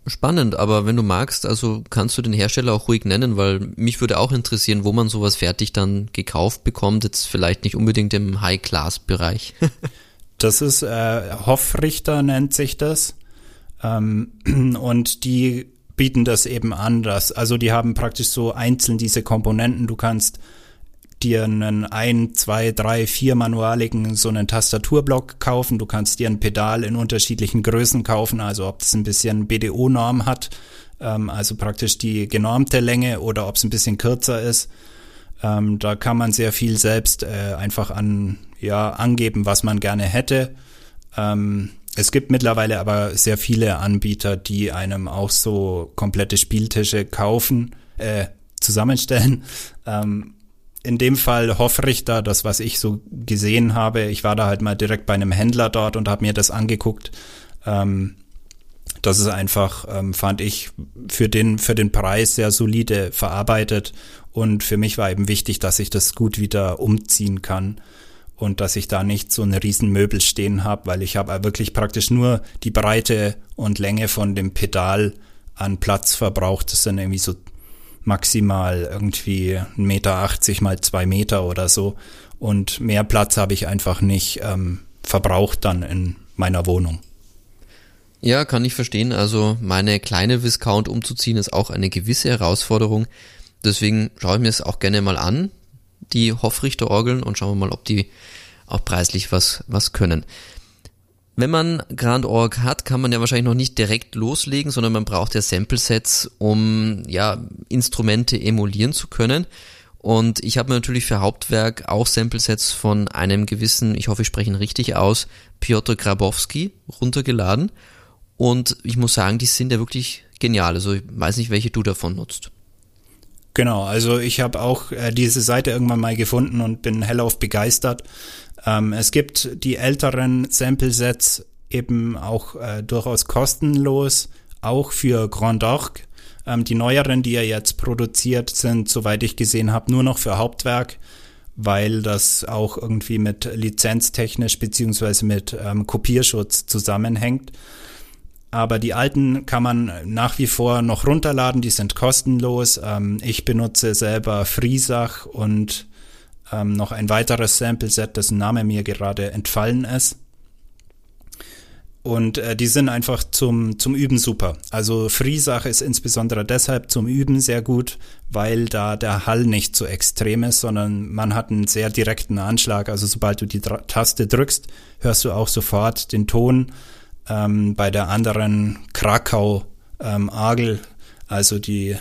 Spannend, aber wenn du magst, also kannst du den Hersteller auch ruhig nennen, weil mich würde auch interessieren, wo man sowas fertig dann gekauft bekommt, jetzt vielleicht nicht unbedingt im High-Class-Bereich. *laughs* das ist äh, Hoffrichter nennt sich das. Ähm, *clears throat* und die bieten das eben an, dass, also die haben praktisch so einzeln diese Komponenten, du kannst dir einen ein, zwei, drei, vier manualigen so einen Tastaturblock kaufen. Du kannst dir ein Pedal in unterschiedlichen Größen kaufen, also ob das ein bisschen BDO-Norm hat, ähm, also praktisch die genormte Länge oder ob es ein bisschen kürzer ist. Ähm, da kann man sehr viel selbst äh, einfach an ja angeben, was man gerne hätte. Ähm, es gibt mittlerweile aber sehr viele Anbieter, die einem auch so komplette Spieltische kaufen, äh, zusammenstellen. *laughs* Ähm, in dem Fall Hoffrichter, das was ich so gesehen habe, ich war da halt mal direkt bei einem Händler dort und habe mir das angeguckt. Ähm, das ist einfach, ähm, fand ich, für den, für den Preis sehr solide verarbeitet. Und für mich war eben wichtig, dass ich das gut wieder umziehen kann und dass ich da nicht so eine riesen Möbel stehen habe, weil ich habe wirklich praktisch nur die Breite und Länge von dem Pedal an Platz verbraucht. Das sind irgendwie so maximal irgendwie 1,80 Meter mal zwei Meter oder so. Und mehr Platz habe ich einfach nicht ähm, verbraucht dann in meiner Wohnung. Ja, kann ich verstehen. Also meine kleine Viscount umzuziehen ist auch eine gewisse Herausforderung. Deswegen schaue ich mir es auch gerne mal an, die Hoffrichter-Orgeln, und schauen wir mal, ob die auch preislich was, was können. Wenn man Grand Org hat, kann man ja wahrscheinlich noch nicht direkt loslegen, sondern man braucht ja Sample-Sets, um ja Instrumente emulieren zu können. Und ich habe mir natürlich für Hauptwerk auch Sample-Sets von einem gewissen, ich hoffe, ich spreche ihn richtig aus, Piotr Grabowski runtergeladen. Und ich muss sagen, die sind ja wirklich genial. Also ich weiß nicht, welche du davon nutzt. Genau, also ich habe auch äh, diese Seite irgendwann mal gefunden und bin hellauf begeistert. Ähm, es gibt die älteren Sample-Sets eben auch äh, durchaus kostenlos, auch für Grand Orgue. Ähm, die neueren, die er jetzt produziert, sind, soweit ich gesehen habe, nur noch für Hauptwerk, weil das auch irgendwie mit lizenztechnisch beziehungsweise mit ähm, Kopierschutz zusammenhängt. Aber die alten kann man nach wie vor noch runterladen, die sind kostenlos. Ähm, ich benutze selber Friesach und ähm, noch ein weiteres Sample-Set, dessen Name mir gerade entfallen ist. Und äh, die sind einfach zum, zum Üben super. Also Friesach ist insbesondere deshalb zum Üben sehr gut, weil da der Hall nicht so extrem ist, sondern man hat einen sehr direkten Anschlag. Also sobald du die Taste drückst, hörst du auch sofort den Ton ähm, bei der anderen Krakau ähm, Agel, also die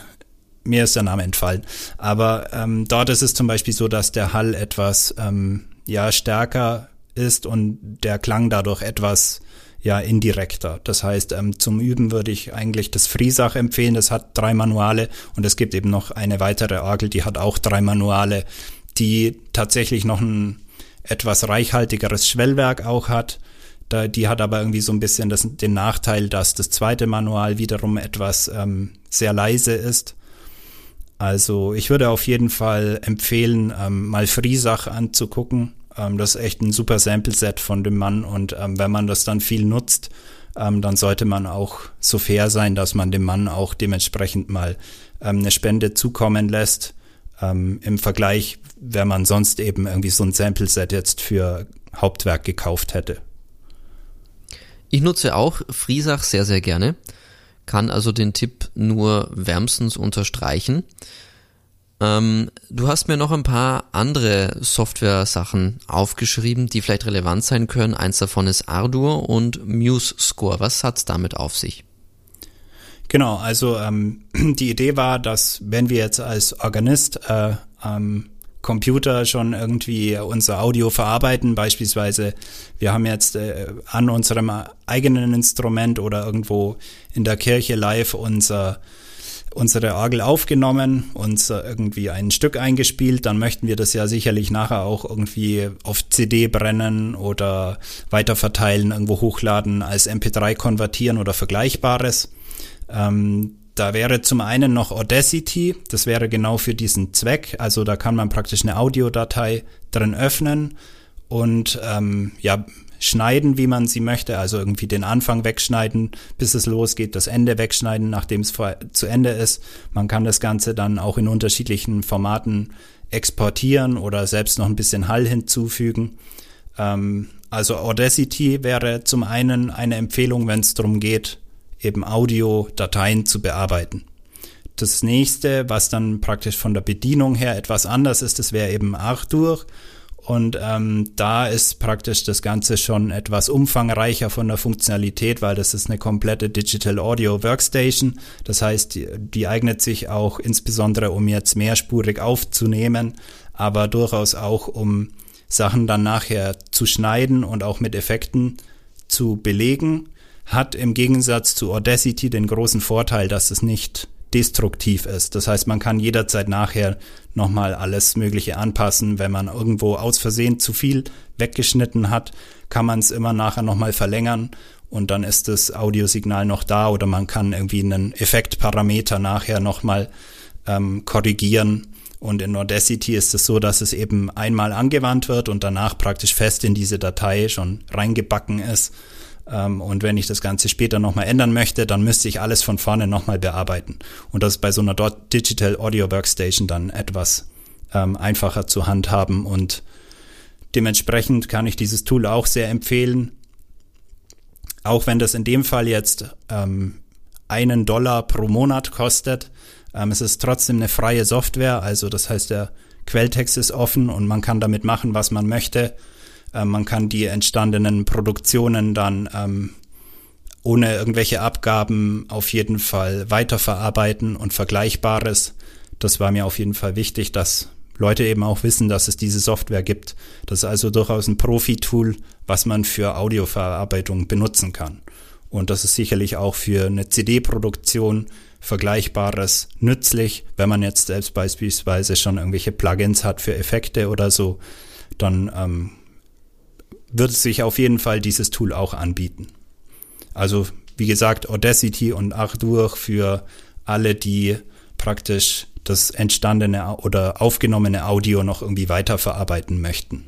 mir ist der Name entfallen. Aber ähm, dort ist es zum Beispiel so, dass der Hall etwas ähm, ja stärker ist und der Klang dadurch etwas ja indirekter. Das heißt, ähm, zum Üben würde ich eigentlich das Friesach empfehlen. Das hat drei Manuale und es gibt eben noch eine weitere Orgel, die hat auch drei Manuale, die tatsächlich noch ein etwas reichhaltigeres Schwellwerk auch hat da, die hat aber irgendwie so ein bisschen das, den Nachteil, dass das zweite Manual wiederum etwas ähm, sehr leise ist. Also ich würde auf jeden Fall empfehlen, ähm, mal Friesach anzugucken. Ähm, das ist echt ein super Sample-Set von dem Mann und ähm, wenn man das dann viel nutzt, ähm, dann sollte man auch so fair sein, dass man dem Mann auch dementsprechend mal ähm, eine Spende zukommen lässt. Ähm, Im Vergleich, wenn man sonst eben irgendwie so ein Sample-Set jetzt für Hauptwerk gekauft hätte. Ich nutze auch Friesach sehr, sehr gerne, kann also den Tipp nur wärmstens unterstreichen. Ähm, du hast mir noch ein paar andere Software-Sachen aufgeschrieben, die vielleicht relevant sein können. Eins davon ist Ardour und MuseScore. Was hat's damit auf sich? Genau, also ähm, *clears throat* die Idee war, dass wenn wir jetzt als Organist äh, ähm, Computer schon irgendwie unser Audio verarbeiten. Beispielsweise, wir haben jetzt äh, an unserem eigenen Instrument oder irgendwo in der Kirche live unser unsere Orgel aufgenommen, uns irgendwie ein Stück eingespielt, dann möchten wir das ja sicherlich nachher auch irgendwie auf CD brennen oder weiterverteilen, irgendwo hochladen, als MP3 konvertieren oder Vergleichbares. Ähm, da wäre zum einen noch Audacity, das wäre genau für diesen Zweck. Also da kann man praktisch eine Audiodatei drin öffnen und ähm, ja schneiden, wie man sie möchte. Also irgendwie den Anfang wegschneiden, bis es losgeht, das Ende wegschneiden, nachdem es zu Ende ist. Man kann das Ganze dann auch in unterschiedlichen Formaten exportieren oder selbst noch ein bisschen Hall hinzufügen. Ähm, also Audacity wäre zum einen eine Empfehlung, wenn es darum geht, eben Audiodateien zu bearbeiten. Das nächste, was dann praktisch von der Bedienung her etwas anders ist, das wäre eben Arthur. Und ähm, da ist praktisch das Ganze schon etwas umfangreicher von der Funktionalität, weil das ist eine komplette Digital Audio Workstation. Das heißt, die, die eignet sich auch insbesondere, um jetzt mehrspurig aufzunehmen, aber durchaus auch, um Sachen dann nachher zu schneiden und auch mit Effekten zu belegen, hat im Gegensatz zu Audacity den großen Vorteil, dass es nicht destruktiv ist. Das heißt, man kann jederzeit nachher nochmal alles Mögliche anpassen. Wenn man irgendwo aus Versehen zu viel weggeschnitten hat, kann man es immer nachher nochmal verlängern und dann ist das Audiosignal noch da oder man kann irgendwie einen Effektparameter nachher nochmal ähm, korrigieren. Und in Audacity ist es so, dass es eben einmal angewandt wird und danach praktisch fest in diese Datei schon reingebacken ist. Ähm, und wenn ich das Ganze später nochmal ändern möchte, dann müsste ich alles von vorne nochmal bearbeiten. Und das ist bei so einer Digital Audio Workstation dann etwas ähm, einfacher zu handhaben. Und dementsprechend kann ich dieses Tool auch sehr empfehlen. Auch wenn das in dem Fall jetzt ähm, einen Dollar pro Monat kostet, es ist trotzdem eine freie Software. Also das heißt, der Quelltext ist offen und man kann damit machen, was man möchte. Äh, man kann die entstandenen Produktionen dann ähm, ohne irgendwelche Abgaben auf jeden Fall weiterverarbeiten und Vergleichbares. Das war mir auf jeden Fall wichtig, dass Leute eben auch wissen, dass es diese Software gibt. Das ist also durchaus ein Profi-Tool, was man für Audioverarbeitung benutzen kann. Und das ist sicherlich auch für eine CD-Produktion Vergleichbares nützlich. Wenn man jetzt selbst beispielsweise schon irgendwelche Plugins hat für Effekte oder so, dann ähm, wird sich auf jeden Fall dieses Tool auch anbieten. Also wie gesagt, Audacity und Ardour für alle, die praktisch das entstandene oder aufgenommene Audio noch irgendwie weiterverarbeiten möchten.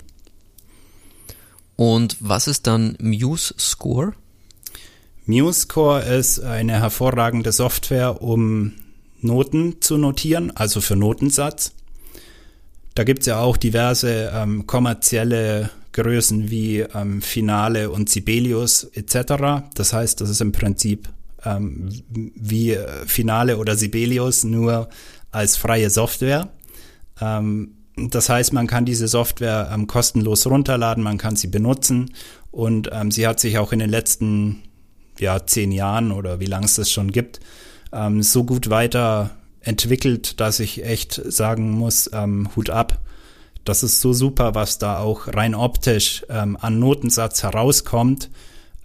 Und was ist dann Muse Score? MuseScore ist eine hervorragende Software, um Noten zu notieren, also für Notensatz. Da gibt es ja auch diverse ähm, kommerzielle Größen wie ähm, Finale und Sibelius etc. Das heißt, das ist im Prinzip ähm, wie äh, Finale oder Sibelius nur als freie Software. Ähm, das heißt, man kann diese Software ähm, kostenlos runterladen, man kann sie benutzen und ähm, sie hat sich auch in den letzten ja, zehn Jahren oder wie lange es das schon gibt, ähm, so gut weiterentwickelt, dass ich echt sagen muss, Hut ab. Das ist so super, was da auch rein optisch ähm, an Notensatz herauskommt.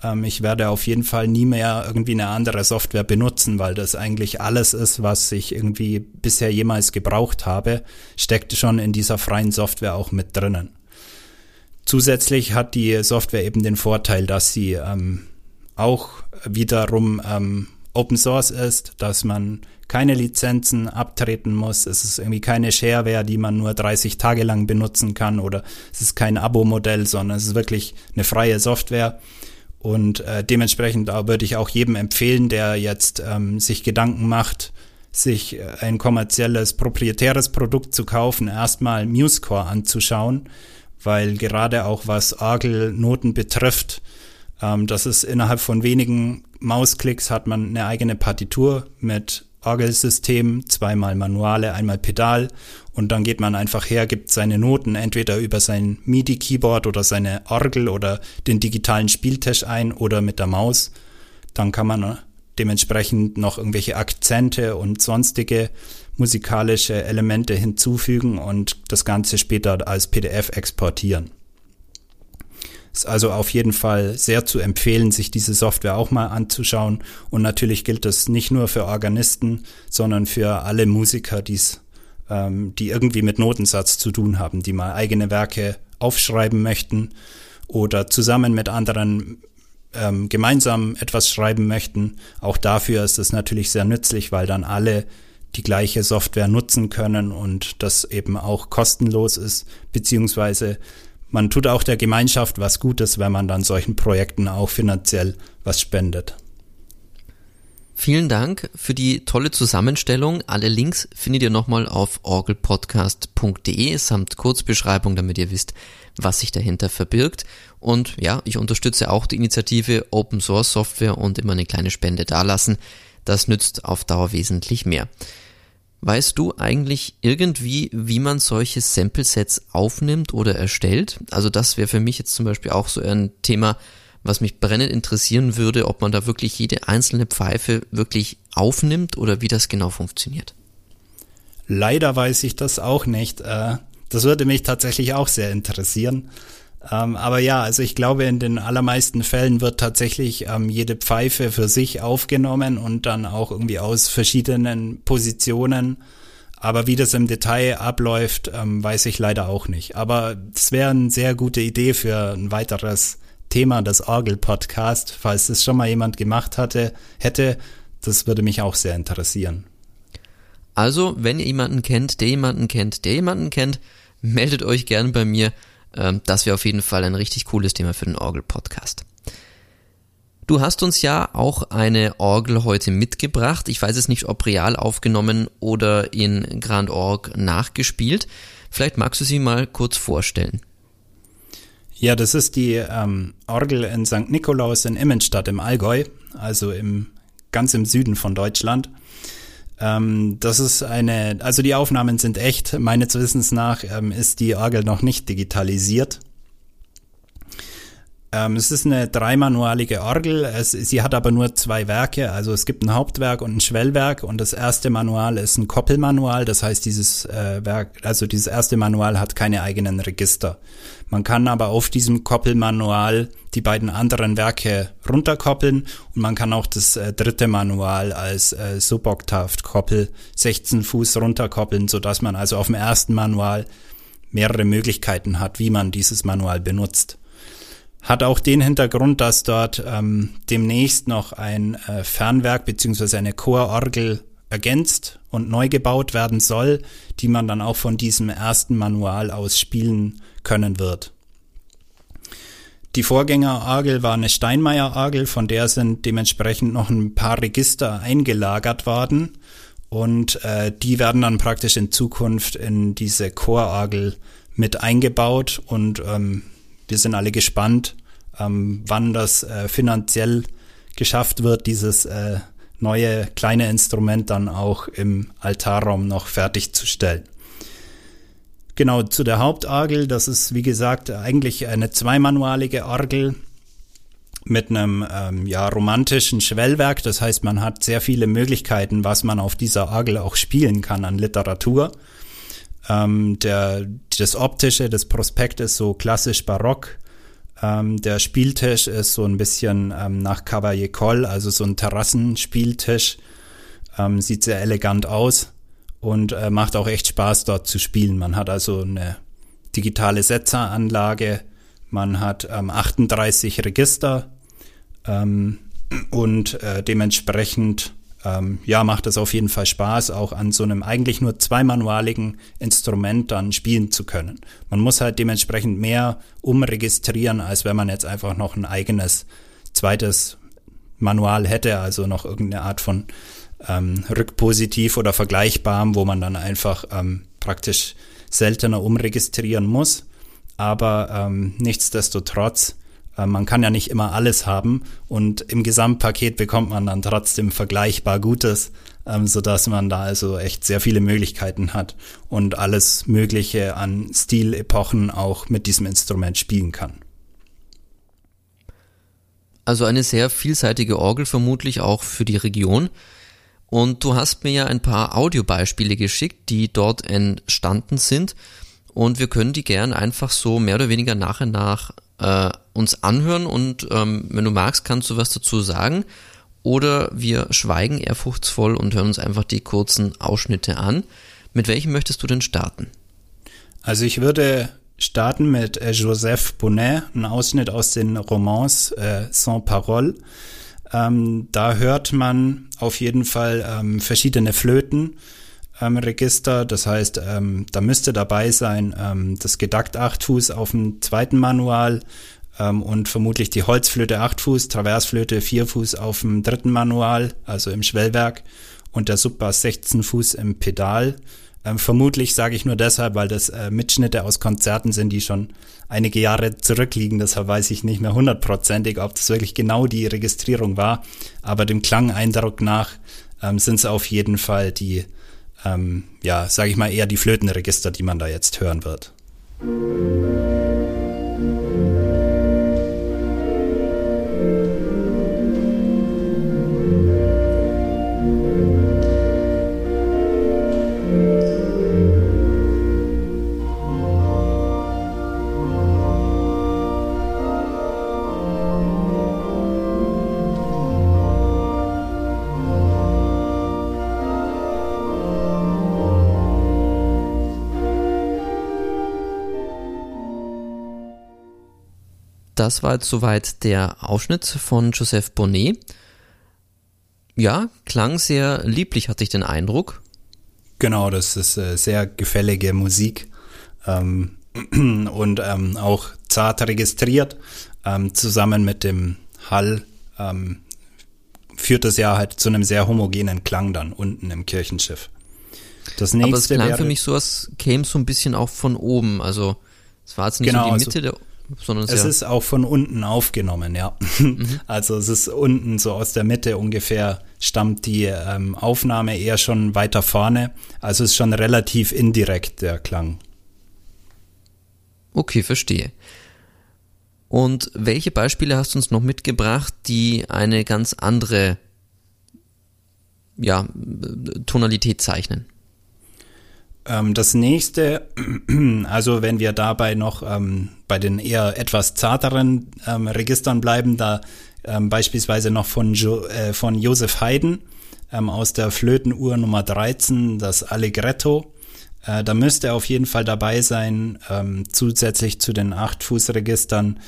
Ähm, ich werde auf jeden Fall nie mehr irgendwie eine andere Software benutzen, weil das eigentlich alles ist, was ich irgendwie bisher jemals gebraucht habe, steckt schon in dieser freien Software auch mit drinnen. Zusätzlich hat die Software eben den Vorteil, dass sie ähm, auch wiederum ähm, Open Source ist, dass man keine Lizenzen abtreten muss. Es ist irgendwie keine Shareware, die man nur 30 Tage lang benutzen kann oder es ist kein Abo-Modell, sondern es ist wirklich eine freie Software. Und äh, dementsprechend würde ich auch jedem empfehlen, der jetzt ähm, sich Gedanken macht, sich äh, ein kommerzielles, proprietäres Produkt zu kaufen, erstmal MuseScore anzuschauen, weil gerade auch was Orgelnoten betrifft, ähm, das ist innerhalb von wenigen Mausklicks hat man eine eigene Partitur mit Orgelsystem, zweimal Manuale, einmal Pedal und dann geht man einfach her, gibt seine Noten entweder über sein MIDI-Keyboard oder seine Orgel oder den digitalen Spieltisch ein oder mit der Maus. Dann kann man dementsprechend noch irgendwelche Akzente und sonstige musikalische Elemente hinzufügen und das Ganze später als PDF exportieren. Ist also auf jeden Fall sehr zu empfehlen, sich diese Software auch mal anzuschauen. Und natürlich gilt das nicht nur für Organisten, sondern für alle Musiker, die's, ähm, die irgendwie mit Notensatz zu tun haben, die mal eigene Werke aufschreiben möchten oder zusammen mit anderen ähm, gemeinsam etwas schreiben möchten. Auch dafür ist es natürlich sehr nützlich, weil dann alle die gleiche Software nutzen können und das eben auch kostenlos ist, beziehungsweise man tut auch der Gemeinschaft was Gutes, wenn man dann solchen Projekten auch finanziell was spendet. Vielen Dank für die tolle Zusammenstellung. Alle Links findet ihr nochmal auf orgelpodcast.de samt Kurzbeschreibung, damit ihr wisst, was sich dahinter verbirgt. Und ja, ich unterstütze auch die Initiative Open Source Software und immer eine kleine Spende dalassen. Das nützt auf Dauer wesentlich mehr. Weißt du eigentlich irgendwie, wie man solche Sample-Sets aufnimmt oder erstellt? Also das wäre für mich jetzt zum Beispiel auch so ein Thema, was mich brennend interessieren würde, ob man da wirklich jede einzelne Pfeife wirklich aufnimmt oder wie das genau funktioniert. Leider weiß ich das auch nicht. Äh, das würde mich tatsächlich auch sehr interessieren. Ähm, aber ja, also ich glaube, in den allermeisten Fällen wird tatsächlich ähm, jede Pfeife für sich aufgenommen und dann auch irgendwie aus verschiedenen Positionen. Aber wie das im Detail abläuft, ähm, weiß ich leider auch nicht. Aber es wäre eine sehr gute Idee für ein weiteres Thema, das Orgel-Podcast, falls das schon mal jemand gemacht hatte, hätte. Das würde mich auch sehr interessieren. Also, wenn ihr jemanden kennt, der jemanden kennt, der jemanden kennt, meldet euch gern bei mir. Ähm, das wäre auf jeden Fall ein richtig cooles Thema für den Orgel-Podcast. Du hast uns ja auch eine Orgel heute mitgebracht. Ich weiß es nicht, ob real aufgenommen oder in Grand Org nachgespielt. Vielleicht magst du sie mal kurz vorstellen. Ja, das ist die ähm, Orgel in St. Nikolaus in Immenstadt im Allgäu, also im, ganz im Süden von Deutschland. Ähm, das ist eine, also die Aufnahmen sind echt. Meines Wissens nach ähm, ist die Orgel noch nicht digitalisiert. Ähm, es ist eine dreimanualige Orgel. Es, sie hat aber nur zwei Werke. Also es gibt ein Hauptwerk und ein Schwellwerk. Und das erste Manual ist ein Koppelmanual. Das heißt, dieses äh, Werk, also dieses erste Manual hat keine eigenen Register. Man kann aber auf diesem Koppelmanual die beiden anderen Werke runterkoppeln und man kann auch das äh, dritte Manual als äh, Suboktav-Koppel 16 Fuß runterkoppeln, so dass man also auf dem ersten Manual mehrere Möglichkeiten hat, wie man dieses Manual benutzt. Hat auch den Hintergrund, dass dort ähm, demnächst noch ein äh, Fernwerk beziehungsweise eine Chororgel ergänzt und neu gebaut werden soll, die man dann auch von diesem ersten Manual aus spielen können wird. Die Vorgängerorgel war eine Steinmeier-Orgel, von der sind dementsprechend noch ein paar Register eingelagert worden und äh, die werden dann praktisch in Zukunft in diese Chororgel mit eingebaut und ähm, wir sind alle gespannt, ähm, wann das äh, finanziell geschafft wird, dieses äh, neue kleine Instrument dann auch im Altarraum noch fertigzustellen. Genau, zu der Hauptorgel, das ist wie gesagt eigentlich eine zweimanualige Orgel mit einem ähm, ja, romantischen Schwellwerk. Das heißt, man hat sehr viele Möglichkeiten, was man auf dieser Orgel auch spielen kann an Literatur. Ähm, der, das Optische, das Prospekt ist so klassisch barock. Ähm, der Spieltisch ist so ein bisschen ähm, nach Cavalier Coll, also so ein Terrassenspieltisch. Ähm, sieht sehr elegant aus und äh, macht auch echt Spaß dort zu spielen. Man hat also eine digitale Setzeranlage, man hat ähm, 38 Register ähm, und äh, dementsprechend ähm, ja macht es auf jeden Fall Spaß, auch an so einem eigentlich nur zweimanualigen Instrument dann spielen zu können. Man muss halt dementsprechend mehr umregistrieren, als wenn man jetzt einfach noch ein eigenes zweites Manual hätte, also noch irgendeine Art von ähm, rückpositiv oder vergleichbarem, wo man dann einfach ähm, praktisch seltener umregistrieren muss. Aber ähm, nichtsdestotrotz, man kann ja nicht immer alles haben und im Gesamtpaket bekommt man dann trotzdem vergleichbar Gutes, ähm, so dass man da also echt sehr viele Möglichkeiten hat und alles Mögliche an Stilepochen auch mit diesem Instrument spielen kann. Also eine sehr vielseitige Orgel vermutlich auch für die Region. Und du hast mir ja ein paar Audiobeispiele geschickt, die dort entstanden sind. Und wir können die gern einfach so mehr oder weniger nach und nach äh, uns anhören. Und ähm, wenn du magst, kannst du was dazu sagen. Oder wir schweigen ehrfurchtsvoll und hören uns einfach die kurzen Ausschnitte an. Mit welchem möchtest du denn starten? Also ich würde starten mit äh, Joseph Bonnet, ein Ausschnitt aus den Romans äh, Sans Parole. Ähm, da hört man auf jeden Fall ähm, verschiedene Flöten. Register, das heißt, ähm, da müsste dabei sein ähm, das Gedackt 8 Fuß auf dem zweiten Manual ähm, und vermutlich die Holzflöte 8 Fuß, Traversflöte 4 Fuß auf dem dritten Manual, also im Schwellwerk und der Subbass 16 Fuß im Pedal. Ähm, vermutlich sage ich nur deshalb, weil das äh, Mitschnitte aus Konzerten sind, die schon einige Jahre zurückliegen. Deshalb weiß ich nicht mehr hundertprozentig, ob das wirklich genau die Registrierung war. Aber dem Klangeindruck nach ähm, sind es auf jeden Fall die, ähm, ja, sage ich mal eher die Flötenregister, die man da jetzt hören wird. Das war jetzt soweit der Ausschnitt von Joseph Bonnet. Ja, klang sehr lieblich, hatte ich den Eindruck. Genau, das ist äh, sehr gefällige Musik ähm, *clears throat* und ähm, auch zart registriert, ähm, zusammen mit dem Hall ähm, führt das ja halt zu einem sehr homogenen Klang dann unten im Kirchenschiff. Das nächste Aber es klang wäre, für mich so, als käme so ein bisschen auch von oben. Also es war jetzt nicht genau, so die also Mitte also, der, sondern es, es ist auch von unten aufgenommen, ja. Mhm. *laughs* Also es ist unten so aus der Mitte ungefähr stammt die ähm, Aufnahme eher schon weiter vorne. Also es ist schon relativ indirekt der Klang. Okay, verstehe. Und welche Beispiele hast du uns noch mitgebracht, die eine ganz andere ja, Tonalität zeichnen? Ähm, das nächste, *clears throat* also wenn wir dabei noch ähm, bei den eher etwas zarteren ähm, Registern bleiben, da ähm, beispielsweise noch von, jo, äh, von Josef Haydn ähm, aus der Flötenuhr Nummer 13, das Allegretto. Äh, da müsste auf jeden Fall dabei sein, ähm, zusätzlich zu den Acht-Fuß-Registern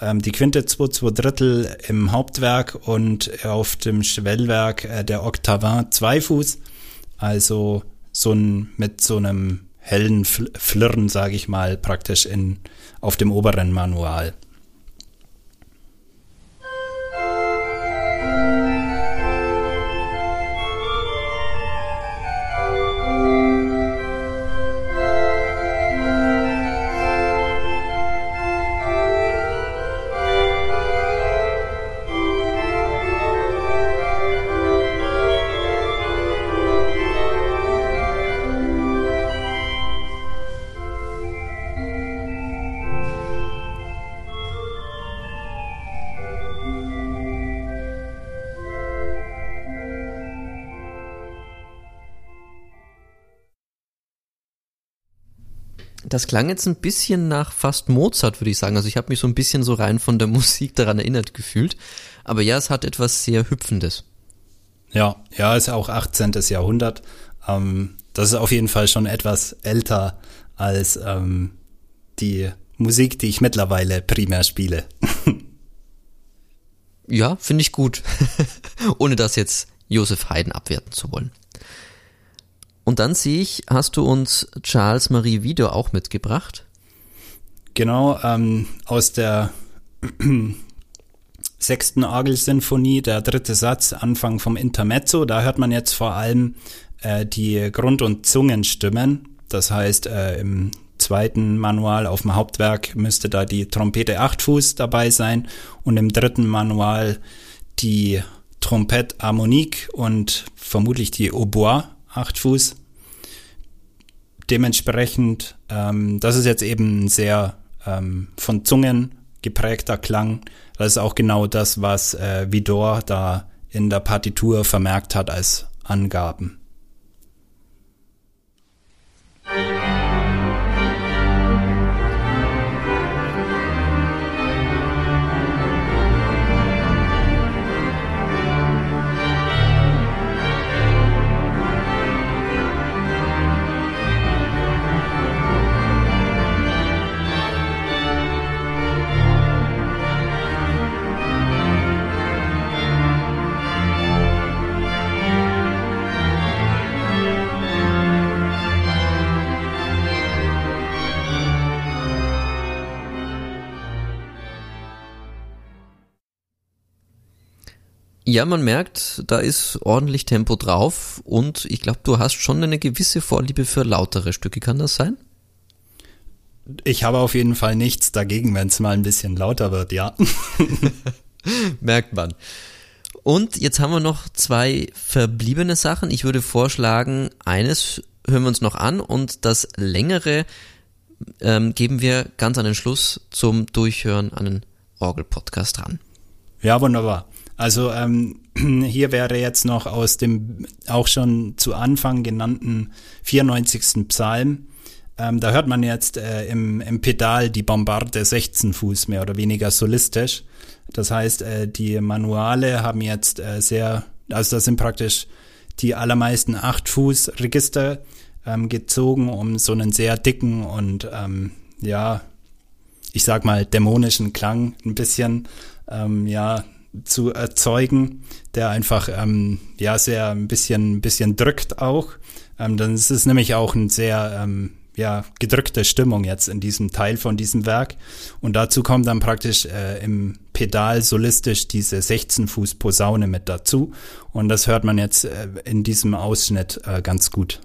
ähm, die Quinte 2 2 Drittel im Hauptwerk und auf dem Schwellwerk äh, der Oktavin 2 Fuß. Also so ein, mit so einem hellen Flirren, sage ich mal, praktisch in, auf dem oberen Manual. Das klang jetzt ein bisschen nach fast Mozart, würde ich sagen. Also ich habe mich so ein bisschen so rein von der *laughs* Musik daran erinnert gefühlt. Aber ja, es hat etwas sehr Hüpfendes. Ja, ja, ist auch 18. Jahrhundert. Ähm, das ist auf jeden Fall schon etwas älter als ähm, die Musik, die ich mittlerweile primär spiele. *laughs* ja, finde ich gut. *laughs* Ohne das jetzt Josef Haydn abwerten zu wollen. Und dann sehe ich, hast du uns Charles Marie Wieder auch mitgebracht? Genau, ähm, aus der *clears throat* sechsten Orgelsinfonie, der dritte Satz, Anfang vom Intermezzo. Da hört man jetzt vor allem äh, die Grund- und Zungenstimmen. Das heißt, äh, im zweiten Manual auf dem Hauptwerk müsste da die Trompete 8 Fuß dabei sein und im dritten Manual die Trompette Harmonique und vermutlich die Oboe 8 Fuß. Dementsprechend, ähm, das ist jetzt eben ein sehr ähm, von Zungen geprägter Klang. Das ist auch genau das, was äh, Vidor da in der Partitur vermerkt hat als Angaben. Ja, man merkt, da ist ordentlich Tempo drauf und ich glaube, du hast schon eine gewisse Vorliebe für lautere Stücke, kann das sein? Ich habe auf jeden Fall nichts dagegen, wenn es mal ein bisschen lauter wird, ja. *laughs* Merkt man. Und jetzt haben wir noch zwei verbliebene Sachen. Ich würde vorschlagen, eines hören wir uns noch an und das längere ähm, geben wir ganz an den Schluss zum Durchhören an den Orgel-Podcast ran. Ja, wunderbar. Also ähm, *clears throat* hier wäre jetzt noch aus dem auch schon zu Anfang genannten 94. Psalm. Ähm, da hört man jetzt äh, im, im Pedal die Bombarde 16 Fuß mehr oder weniger solistisch. Das heißt, äh, die Manuale haben jetzt äh, sehr, also das sind praktisch die allermeisten 8 Fuß Register ähm, gezogen, um so einen sehr dicken und ähm, ja ich sag mal, dämonischen Klang ein bisschen, ähm, ja, zu erzeugen, der einfach, ähm, ja, sehr ein bisschen, ein bisschen drückt auch. Ähm, dann ist es nämlich auch ein sehr, ähm, ja, gedrückte Stimmung jetzt in diesem Teil von diesem Werk. Und dazu kommt dann praktisch äh, im Pedal solistisch diese 16 Fuß Posaune mit dazu. Und das hört man jetzt äh, in diesem Ausschnitt äh, ganz gut.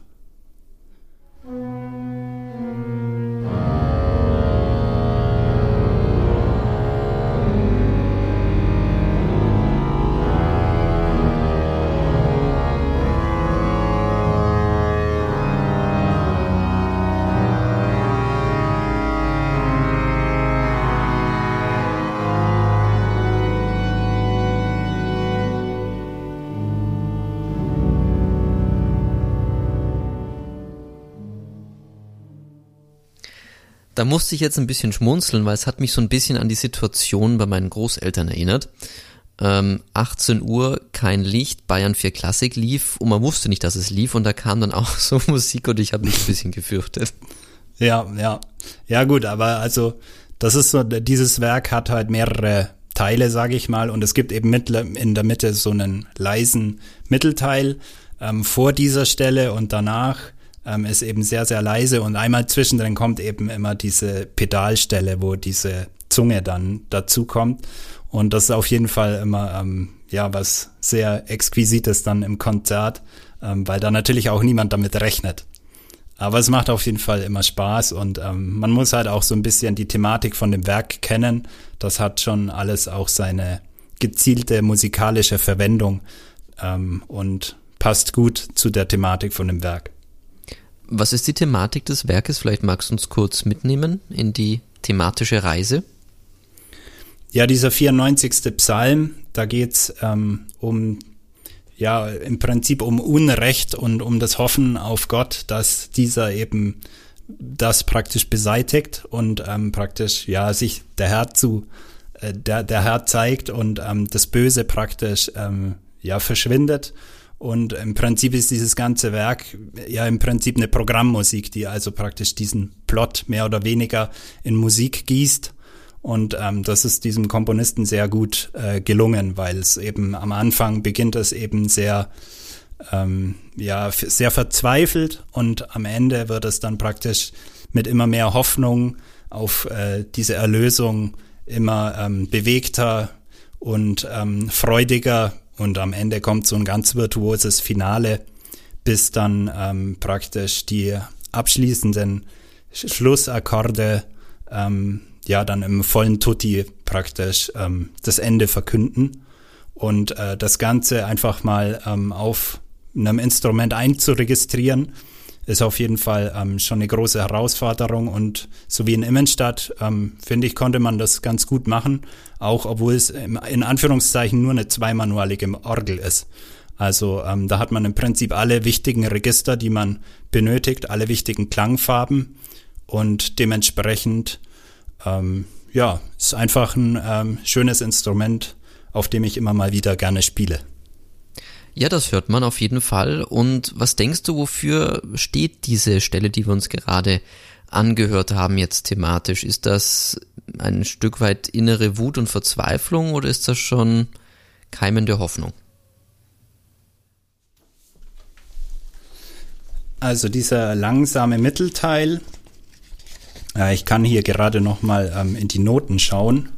Da musste ich jetzt ein bisschen schmunzeln, weil es hat mich so ein bisschen an die Situation bei meinen Großeltern erinnert. Ähm, 18 Uhr, kein Licht, Bayern 4 Klassik lief und man wusste nicht, dass es lief und da kam dann auch *laughs* so Musik und ich habe mich ein bisschen gefürchtet. Ja, ja. Ja gut, aber also das ist so, dieses Werk hat halt mehrere Teile, sage ich mal, und es gibt eben in der Mitte so einen leisen Mittelteil ähm, vor dieser Stelle und danach ähm, ist eben sehr, sehr leise und einmal zwischendrin kommt eben immer diese Pedalstelle, wo diese Zunge dann dazu kommt. Und das ist auf jeden Fall immer, ähm, ja, was sehr Exquisites dann im Konzert, ähm, weil da natürlich auch niemand damit rechnet. Aber es macht auf jeden Fall immer Spaß und ähm, man muss halt auch so ein bisschen die Thematik von dem Werk kennen. Das hat schon alles auch seine gezielte musikalische Verwendung ähm, und passt gut zu der Thematik von dem Werk. Was ist die Thematik des Werkes? Vielleicht magst du uns kurz mitnehmen in die thematische Reise. Ja, dieser 94. Psalm, da geht's ähm, um, ja, im Prinzip um Unrecht und um das Hoffen auf Gott, dass dieser eben das praktisch beseitigt und ähm, praktisch, ja, sich der Herr zu, äh, der, der Herr zeigt und ähm, das Böse praktisch, ähm, ja, verschwindet und im Prinzip ist dieses ganze Werk ja im Prinzip eine Programmmusik, die also praktisch diesen Plot mehr oder weniger in Musik gießt. Und ähm, das ist diesem Komponisten sehr gut äh, gelungen, weil es eben am Anfang beginnt es eben sehr, ähm, ja, sehr verzweifelt und am Ende wird es dann praktisch mit immer mehr Hoffnung auf äh, diese Erlösung immer ähm, bewegter und ähm, freudiger und am Ende kommt so ein ganz virtuoses Finale, bis dann ähm, praktisch die abschließenden Schlussakkorde ähm, ja dann im vollen Tutti praktisch ähm, das Ende verkünden und äh, das Ganze einfach mal ähm, auf einem Instrument einzuregistrieren ist auf jeden Fall ähm, schon eine große Herausforderung und so wie in Immenstadt, ähm, finde ich, konnte man das ganz gut machen, auch obwohl es in Anführungszeichen nur eine zweimanualige Orgel ist. Also ähm, da hat man im Prinzip alle wichtigen Register, die man benötigt, alle wichtigen Klangfarben und dementsprechend, ähm, ja, ist einfach ein ähm, schönes Instrument, auf dem ich immer mal wieder gerne spiele. Ja, das hört man auf jeden Fall. Und was denkst du, wofür steht diese Stelle, die wir uns gerade angehört haben, jetzt thematisch? Ist das ein Stück weit innere Wut und Verzweiflung oder ist das schon keimende Hoffnung? Also dieser langsame Mittelteil, äh, ich kann hier gerade noch mal ähm, in die Noten schauen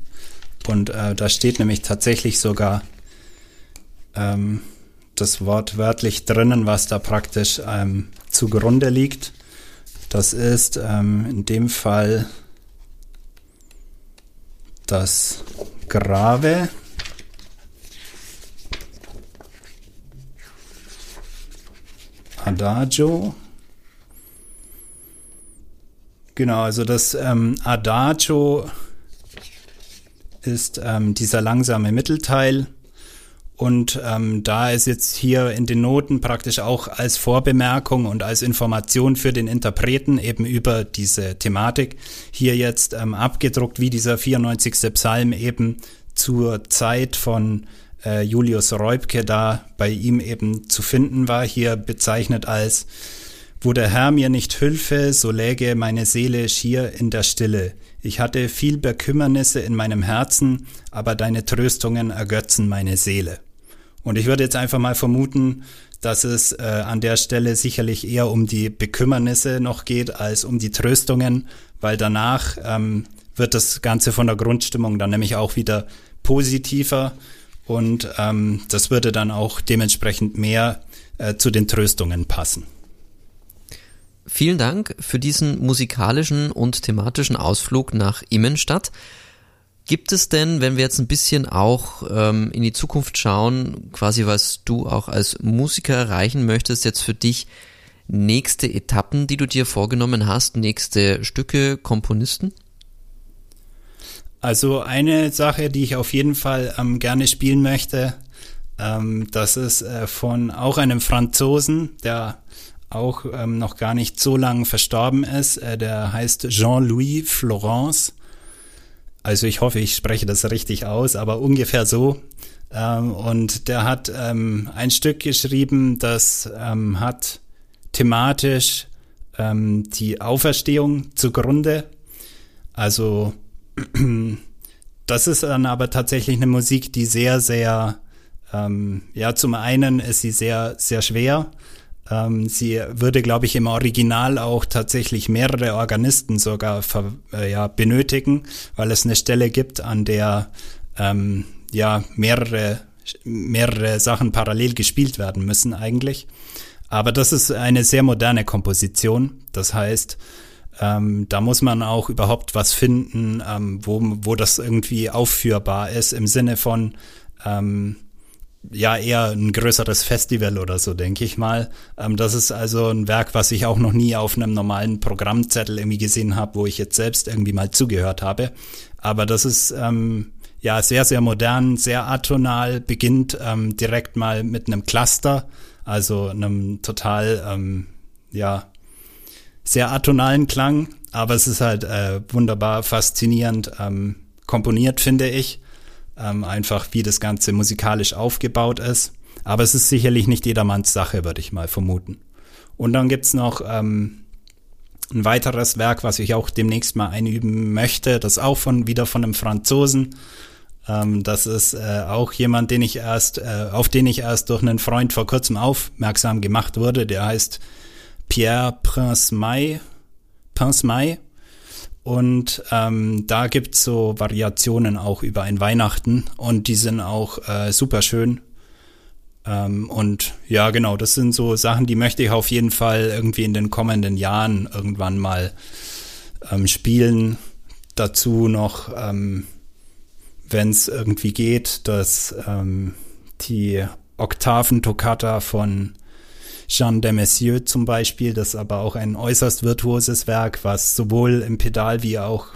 und äh, da steht nämlich tatsächlich sogar ähm, das Wort wörtlich drinnen, was da praktisch ähm, zugrunde liegt. Das ist ähm, in dem Fall das Grave. Adagio. Genau, also das ähm, Adagio ist ähm, dieser langsame Mittelteil und ähm, da ist jetzt hier in den Noten praktisch auch als Vorbemerkung und als Information für den Interpreten eben über diese Thematik hier jetzt ähm, abgedruckt, wie dieser 94. Psalm eben zur Zeit von äh, Julius Reubke da bei ihm eben zu finden war, hier bezeichnet als Wo der Herr mir nicht hülfe, so läge meine Seele schier in der Stille. Ich hatte viel Bekümmernisse in meinem Herzen, aber deine Tröstungen ergötzen meine Seele. Und ich würde jetzt einfach mal vermuten, dass es äh, an der Stelle sicherlich eher um die Bekümmernisse noch geht als um die Tröstungen, weil danach ähm, wird das Ganze von der Grundstimmung dann nämlich auch wieder positiver und ähm, das würde dann auch dementsprechend mehr äh, zu den Tröstungen passen. Vielen Dank für diesen musikalischen und thematischen Ausflug nach Immenstadt. Gibt es denn, wenn wir jetzt ein bisschen auch ähm, in die Zukunft schauen, quasi was du auch als Musiker erreichen möchtest, jetzt für dich nächste Etappen, die du dir vorgenommen hast, nächste Stücke, Komponisten? Also eine Sache, die ich auf jeden Fall ähm, gerne spielen möchte, ähm, das ist äh, von auch einem Franzosen, der auch ähm, noch gar nicht so lang verstorben ist. Äh, der heißt Jean-Louis Florence. Also ich hoffe, ich spreche das richtig aus, aber ungefähr so. Ähm, und der hat ähm, ein Stück geschrieben, das ähm, hat thematisch die Auferstehung zugrunde. Also *clears throat* das ist dann aber tatsächlich eine Musik, die sehr, sehr, ja, zum einen ist sie sehr, sehr schwer sie würde, glaube ich, im Original auch tatsächlich mehrere Organisten sogar äh, ja, benötigen, weil es eine Stelle gibt, an der ähm, ja mehrere, mehrere Sachen parallel gespielt werden müssen eigentlich. Aber das ist eine sehr moderne Komposition. Das heißt, ähm, da muss man auch überhaupt was finden, ähm, wo, wo das irgendwie aufführbar ist im Sinne von, ähm, ja eher ein größeres Festival oder so, denke ich mal. Ähm, das ist also ein Werk, was ich auch noch nie auf einem normalen Programmzettel irgendwie gesehen habe, wo ich jetzt selbst irgendwie mal zugehört habe. Aber das ist ähm, ja sehr, sehr modern, sehr atonal, beginnt ähm, direkt mal mit einem Cluster, also einem total, ähm, ja, sehr atonalen Klang. Aber es ist halt äh, wunderbar faszinierend ähm, komponiert, finde ich ähm, einfach wie das Ganze musikalisch aufgebaut ist. Aber es ist sicherlich nicht jedermanns Sache, würde ich mal vermuten. Und dann gibt's noch ähm, ein weiteres Werk, was ich auch demnächst mal einüben möchte, das auch von wieder von einem Franzosen. Ähm, das ist äh, auch jemand, den ich erst, äh, auf den ich erst durch einen Freund vor kurzem aufmerksam gemacht wurde. Der heißt Pierre Prince May. Prince May und ähm, da gibt's so Variationen auch über ein Weihnachten und die sind auch äh, super schön. Ähm, und ja, genau, das sind so Sachen, die möchte ich auf jeden Fall irgendwie in den kommenden Jahren irgendwann mal ähm, spielen. Dazu noch, ähm, wenn es irgendwie geht, dass ähm, die Oktaven-Toccata von Jean de Messieux zum Beispiel, das aber auch ein äußerst virtuoses Werk, was sowohl im Pedal wie auch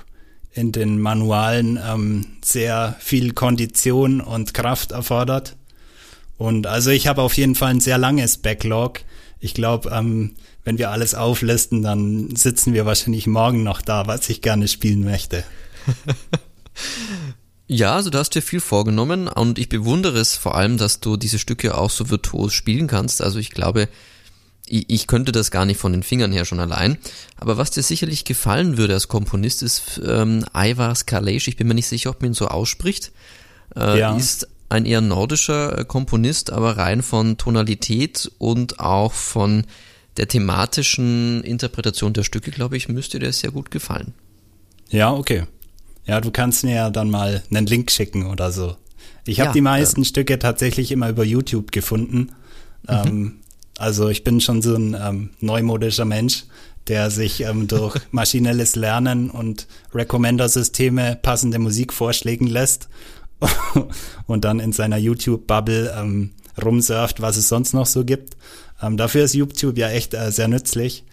in den Manualen ähm, sehr viel Kondition und Kraft erfordert. Und also ich habe auf jeden Fall ein sehr langes Backlog. Ich glaube, ähm, wenn wir alles auflisten, dann sitzen wir wahrscheinlich morgen noch da, was ich gerne spielen möchte. *laughs* Ja, also du hast dir viel vorgenommen und ich bewundere es vor allem, dass du diese Stücke auch so virtuos spielen kannst. Also ich glaube, ich, könnte das gar nicht von den Fingern her schon allein. Aber was dir sicherlich gefallen würde als Komponist ist ähm, Ivar Skalej, ich bin mir nicht sicher, ob man ihn so ausspricht, äh, ja. ist ein eher nordischer äh, Komponist, aber rein von Tonalität und auch von der thematischen Interpretation der Stücke, glaube ich, müsste dir sehr gut gefallen. Ja, okay. Ja, du kannst mir ja dann mal einen Link schicken oder so. Ich habe ja, die meisten äh, Stücke tatsächlich immer über YouTube gefunden. Mhm. Ähm, also ich bin schon so ein ähm, neumodischer Mensch, der sich ähm, durch *laughs* maschinelles Lernen und Recommender-Systeme passende Musik vorschlägen lässt *laughs* und dann in seiner YouTube-Bubble ähm, rumsurft, was es sonst noch so gibt. Ähm, dafür ist YouTube ja echt äh, sehr nützlich.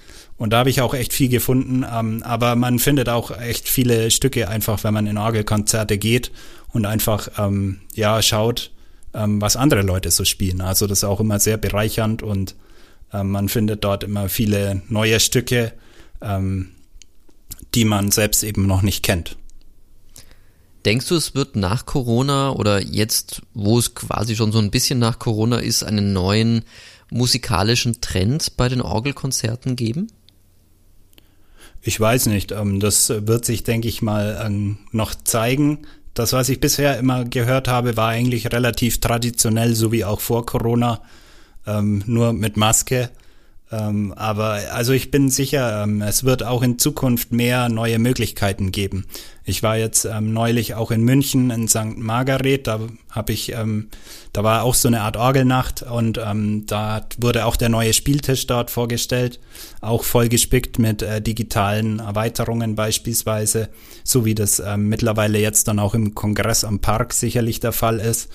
Und da habe ich auch echt viel gefunden. Ähm, aber man findet auch echt viele Stücke einfach, wenn man in Orgelkonzerte geht und einfach ähm, ja schaut, ähm, was andere Leute so spielen. Also das ist auch immer sehr bereichernd und ähm, man findet dort immer viele neue Stücke, ähm, die man selbst eben noch nicht kennt. Denkst du, es wird nach Corona oder jetzt, wo es quasi schon so ein bisschen nach Corona ist, einen neuen musikalischen Trend bei den Orgelkonzerten geben? Ich weiß nicht. Ähm, das wird sich, denke ich mal, ähm, noch zeigen. Das, was ich bisher immer gehört habe, war eigentlich relativ traditionell, so wie auch vor Corona, ähm, nur mit Maske. Ähm, aber also ich bin sicher, ähm, es wird auch in Zukunft mehr neue Möglichkeiten geben. Ich war jetzt ähm, neulich auch in München in St. Margaret, da habe ich, ähm, da war auch so eine Art Orgelnacht und ähm, da wurde auch der neue Spieltisch dort vorgestellt, auch voll gespickt mit äh, digitalen Erweiterungen beispielsweise, so wie das ähm, mittlerweile jetzt dann auch im Kongress am Park sicherlich der Fall ist.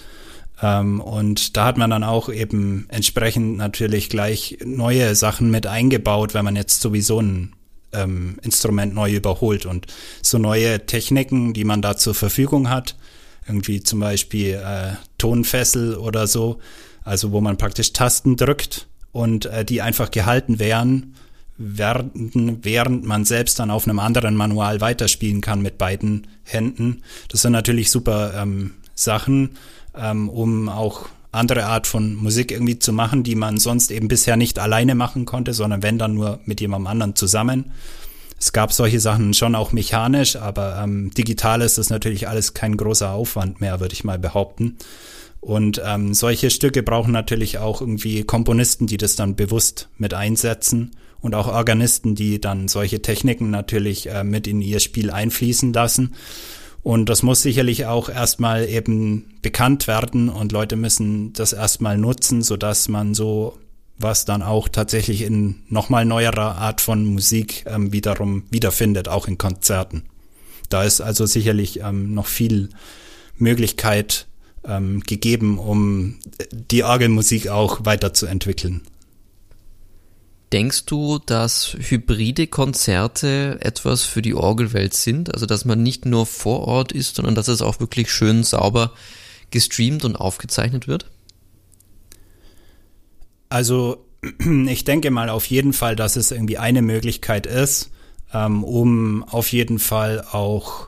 Ähm, und da hat man dann auch eben entsprechend natürlich gleich neue Sachen mit eingebaut, wenn man jetzt sowieso ein ähm, Instrument neu überholt und so neue Techniken, die man da zur Verfügung hat, irgendwie zum Beispiel äh, Tonfessel oder so, also wo man praktisch Tasten drückt und äh, die einfach gehalten werden, während, während man selbst dann auf einem anderen Manual weiterspielen kann mit beiden Händen. Das sind natürlich super ähm, Sachen ähm, um auch andere Art von Musik irgendwie zu machen, die man sonst eben bisher nicht alleine machen konnte, sondern wenn dann nur mit jemandem anderen zusammen. Es gab solche Sachen schon auch mechanisch, aber ähm, digital ist das natürlich alles kein großer Aufwand mehr, würde ich mal behaupten. Und ähm, solche Stücke brauchen natürlich auch irgendwie Komponisten, die das dann bewusst mit einsetzen und auch Organisten, die dann solche Techniken natürlich äh, mit in ihr Spiel einfließen lassen. Und das muss sicherlich auch erstmal eben bekannt werden und Leute müssen das erstmal nutzen, so dass man so was dann auch tatsächlich in nochmal neuerer Art von Musik ähm, wiederum wiederfindet, auch in Konzerten. Da ist also sicherlich ähm, noch viel Möglichkeit ähm, gegeben, um die Orgelmusik auch weiterzuentwickeln. Denkst du, dass hybride Konzerte etwas für die Orgelwelt sind? Also, dass man nicht nur vor Ort ist, sondern dass es auch wirklich schön sauber gestreamt und aufgezeichnet wird? Also, *clears throat* ich denke mal auf jeden Fall, dass es irgendwie eine Möglichkeit ist, ähm, um auf jeden Fall auch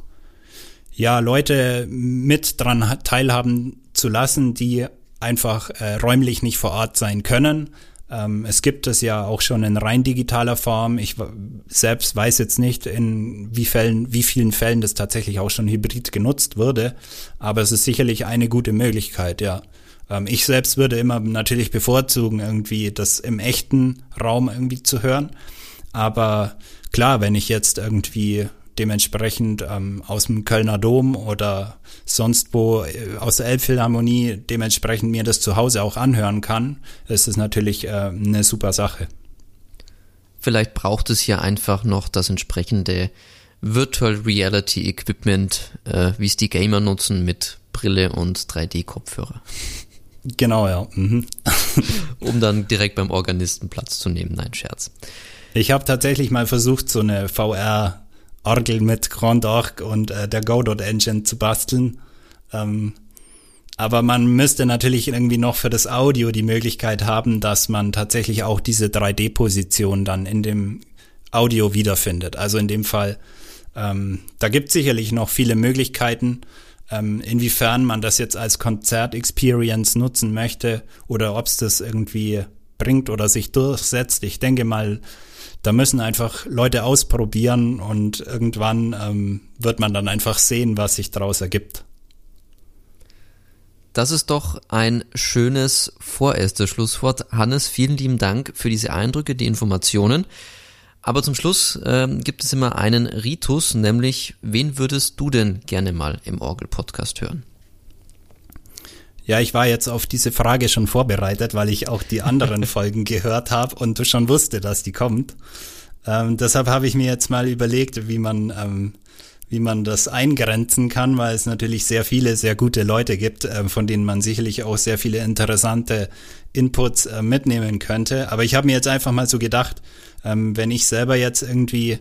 ja Leute mit dran teilhaben zu lassen, die einfach äh, räumlich nicht vor Ort sein können ähm, es gibt es ja auch schon in rein digitaler Form. Ich selbst weiß jetzt nicht, in wie, Fällen, wie vielen Fällen das tatsächlich auch schon hybrid genutzt würde, aber es ist sicherlich eine gute Möglichkeit, ja. Ähm, ich selbst würde immer natürlich bevorzugen, irgendwie das im echten Raum irgendwie zu hören. Aber klar, wenn ich jetzt irgendwie dementsprechend ähm, aus dem Kölner Dom oder sonst wo äh, aus der Elbphilharmonie dementsprechend mir das zu Hause auch anhören kann, ist es natürlich äh, eine super Sache. Vielleicht braucht es ja einfach noch das entsprechende Virtual Reality Equipment, äh, wie es die Gamer nutzen mit Brille und 3D-Kopfhörer. Genau, ja. Mhm. *laughs* *laughs* um dann direkt beim Organisten Platz zu nehmen. Nein, Scherz. Ich habe tatsächlich mal versucht, so eine VR Orgel mit Grand Org und äh, der Godot Engine zu basteln. Ähm, aber man müsste natürlich irgendwie noch für das Audio die Möglichkeit haben, dass man tatsächlich auch diese 3D-Position dann in dem Audio wiederfindet. Also in dem Fall, ähm, da gibt es sicherlich noch viele Möglichkeiten, ähm, inwiefern man das jetzt als Konzert-Experience nutzen möchte oder ob es das irgendwie bringt oder sich durchsetzt. Ich denke mal, da müssen einfach Leute ausprobieren und irgendwann ähm, wird man dann einfach sehen, was sich daraus ergibt. Das ist doch ein schönes vorerstes Schlusswort. Hannes, vielen lieben Dank für diese Eindrücke, die Informationen. Aber zum Schluss äh, gibt es immer einen Ritus, nämlich wen würdest du denn gerne mal im Orgel-Podcast hören? Ja, ich war jetzt auf diese Frage schon vorbereitet, weil ich auch die anderen *laughs* Folgen gehört habe und schon wusste, dass die kommt. Ähm, deshalb habe ich mir jetzt mal überlegt, wie man, ähm, wie man das eingrenzen kann, weil es natürlich sehr viele, sehr gute Leute gibt, äh, von denen man sicherlich auch sehr viele interessante Inputs äh, mitnehmen könnte. Aber ich habe mir jetzt einfach mal so gedacht, ähm, wenn ich selber jetzt irgendwie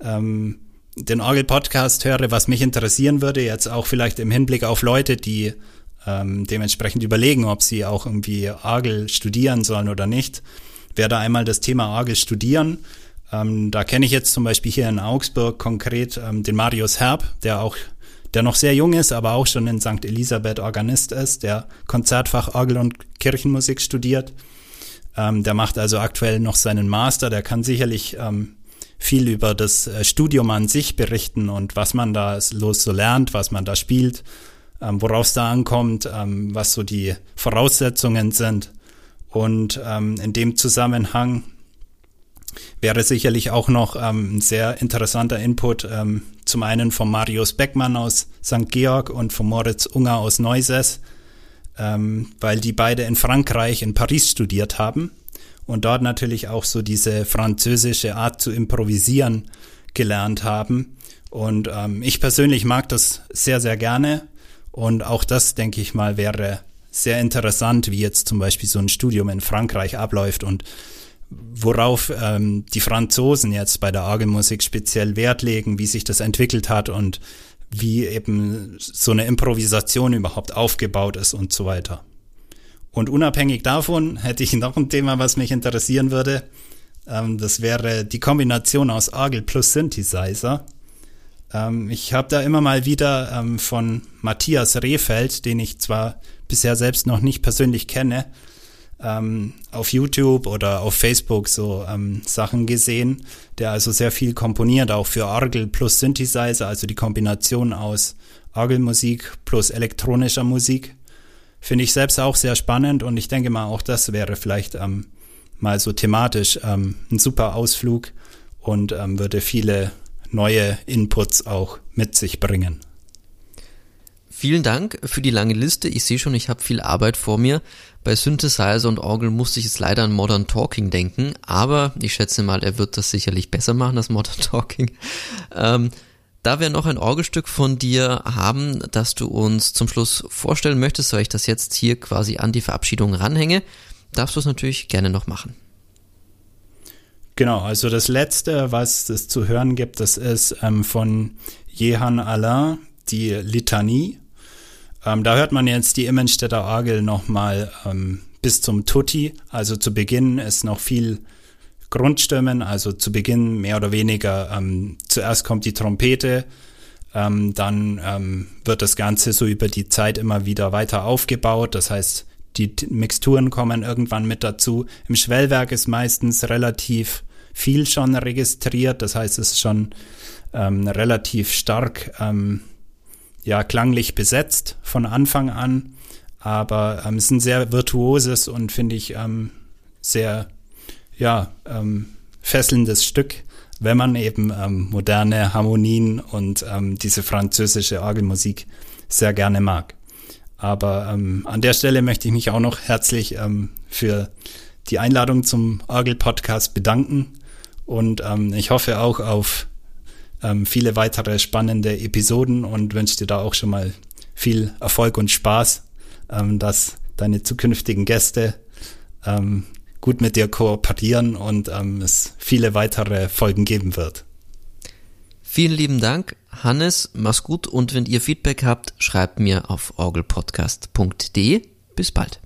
ähm, den Orgel-Podcast höre, was mich interessieren würde, jetzt auch vielleicht im Hinblick auf Leute, die ähm, dementsprechend überlegen, ob sie auch irgendwie Argel studieren sollen oder nicht. Wäre da einmal das Thema Argel studieren. Ähm, da kenne ich jetzt zum Beispiel hier in Augsburg konkret ähm, den Marius Herb, der auch der noch sehr jung ist, aber auch schon in St. Elisabeth Organist ist, der Konzertfach Orgel und Kirchenmusik studiert. Ähm, der macht also aktuell noch seinen Master. Der kann sicherlich ähm, viel über das äh, Studium an sich berichten und was man da los so lernt, was man da spielt, ähm, worauf es da ankommt, ähm, was so die Voraussetzungen sind. Und ähm, in dem Zusammenhang wäre sicherlich auch noch ähm, ein sehr interessanter Input, ähm, zum einen von Marius Beckmann aus St. Georg und von Moritz Unger aus Neuses, ähm, weil die beide in Frankreich, in Paris studiert haben und dort natürlich auch so diese französische Art zu improvisieren gelernt haben. Und ähm, ich persönlich mag das sehr, sehr gerne. Und auch das, denke ich mal, wäre sehr interessant, wie jetzt zum Beispiel so ein Studium in Frankreich abläuft und worauf ähm, die Franzosen jetzt bei der Orgelmusik speziell Wert legen, wie sich das entwickelt hat und wie eben so eine Improvisation überhaupt aufgebaut ist und so weiter. Und unabhängig davon hätte ich noch ein Thema, was mich interessieren würde. Ähm, das wäre die Kombination aus Orgel plus Synthesizer. Ähm, ich habe da immer mal wieder ähm, von Matthias Rehfeld, den ich zwar bisher selbst noch nicht persönlich kenne, ähm, auf YouTube oder auf Facebook so ähm, Sachen gesehen, der also sehr viel komponiert, auch für Orgel plus Synthesizer, also die Kombination aus Orgelmusik plus elektronischer Musik. Finde ich selbst auch sehr spannend und ich denke mal, auch das wäre vielleicht ähm, mal so thematisch ähm, ein super Ausflug und ähm, würde viele neue Inputs auch mit sich bringen. Vielen Dank für die lange Liste. Ich sehe schon, ich habe viel Arbeit vor mir. Bei Synthesizer und Orgel musste ich jetzt leider an Modern Talking denken, aber ich schätze mal, er wird das sicherlich besser machen als Modern *laughs* Talking. Ähm, da wir noch ein Orgelstück von dir haben, das du uns zum Schluss vorstellen möchtest, soll ich das jetzt hier quasi an die Verabschiedung ranhänge, darfst du es natürlich gerne noch machen. Genau, also das letzte, was es zu hören gibt, das ist ähm, von Jehan Alain, die Litanie. Ähm, da hört man jetzt die Immenstädter Orgel nochmal ähm, bis zum Tutti. Also zu Beginn ist noch viel Grundstimmen, also zu Beginn mehr oder weniger, ähm, zuerst kommt die Trompete, ähm, dann ähm, wird das Ganze so über die Zeit immer wieder weiter aufgebaut. Das heißt, die Mixturen kommen irgendwann mit dazu. Im Schwellwerk ist meistens relativ viel schon registriert, das heißt, es ist schon ähm, relativ stark ähm, ja klanglich besetzt von Anfang an, aber ähm, es ist ein sehr virtuoses und finde ich ähm, sehr ja ähm, fesselndes Stück, wenn man eben ähm, moderne Harmonien und diese französische Orgelmusik sehr gerne mag. Aber ähm, an der Stelle möchte ich mich auch noch herzlich ähm, für die Einladung zum Orgel-Podcast bedanken und ähm, ich hoffe auch auf ähm, viele weitere spannende Episoden und wünsche dir da auch schon mal viel Erfolg und Spaß, ähm, dass deine zukünftigen Gäste ähm, gut mit dir kooperieren und ähm, es viele weitere Folgen geben wird. Vielen lieben Dank, Hannes, mach's gut und wenn ihr Feedback habt, schreibt mir auf orgelpodcast.de. Bis bald.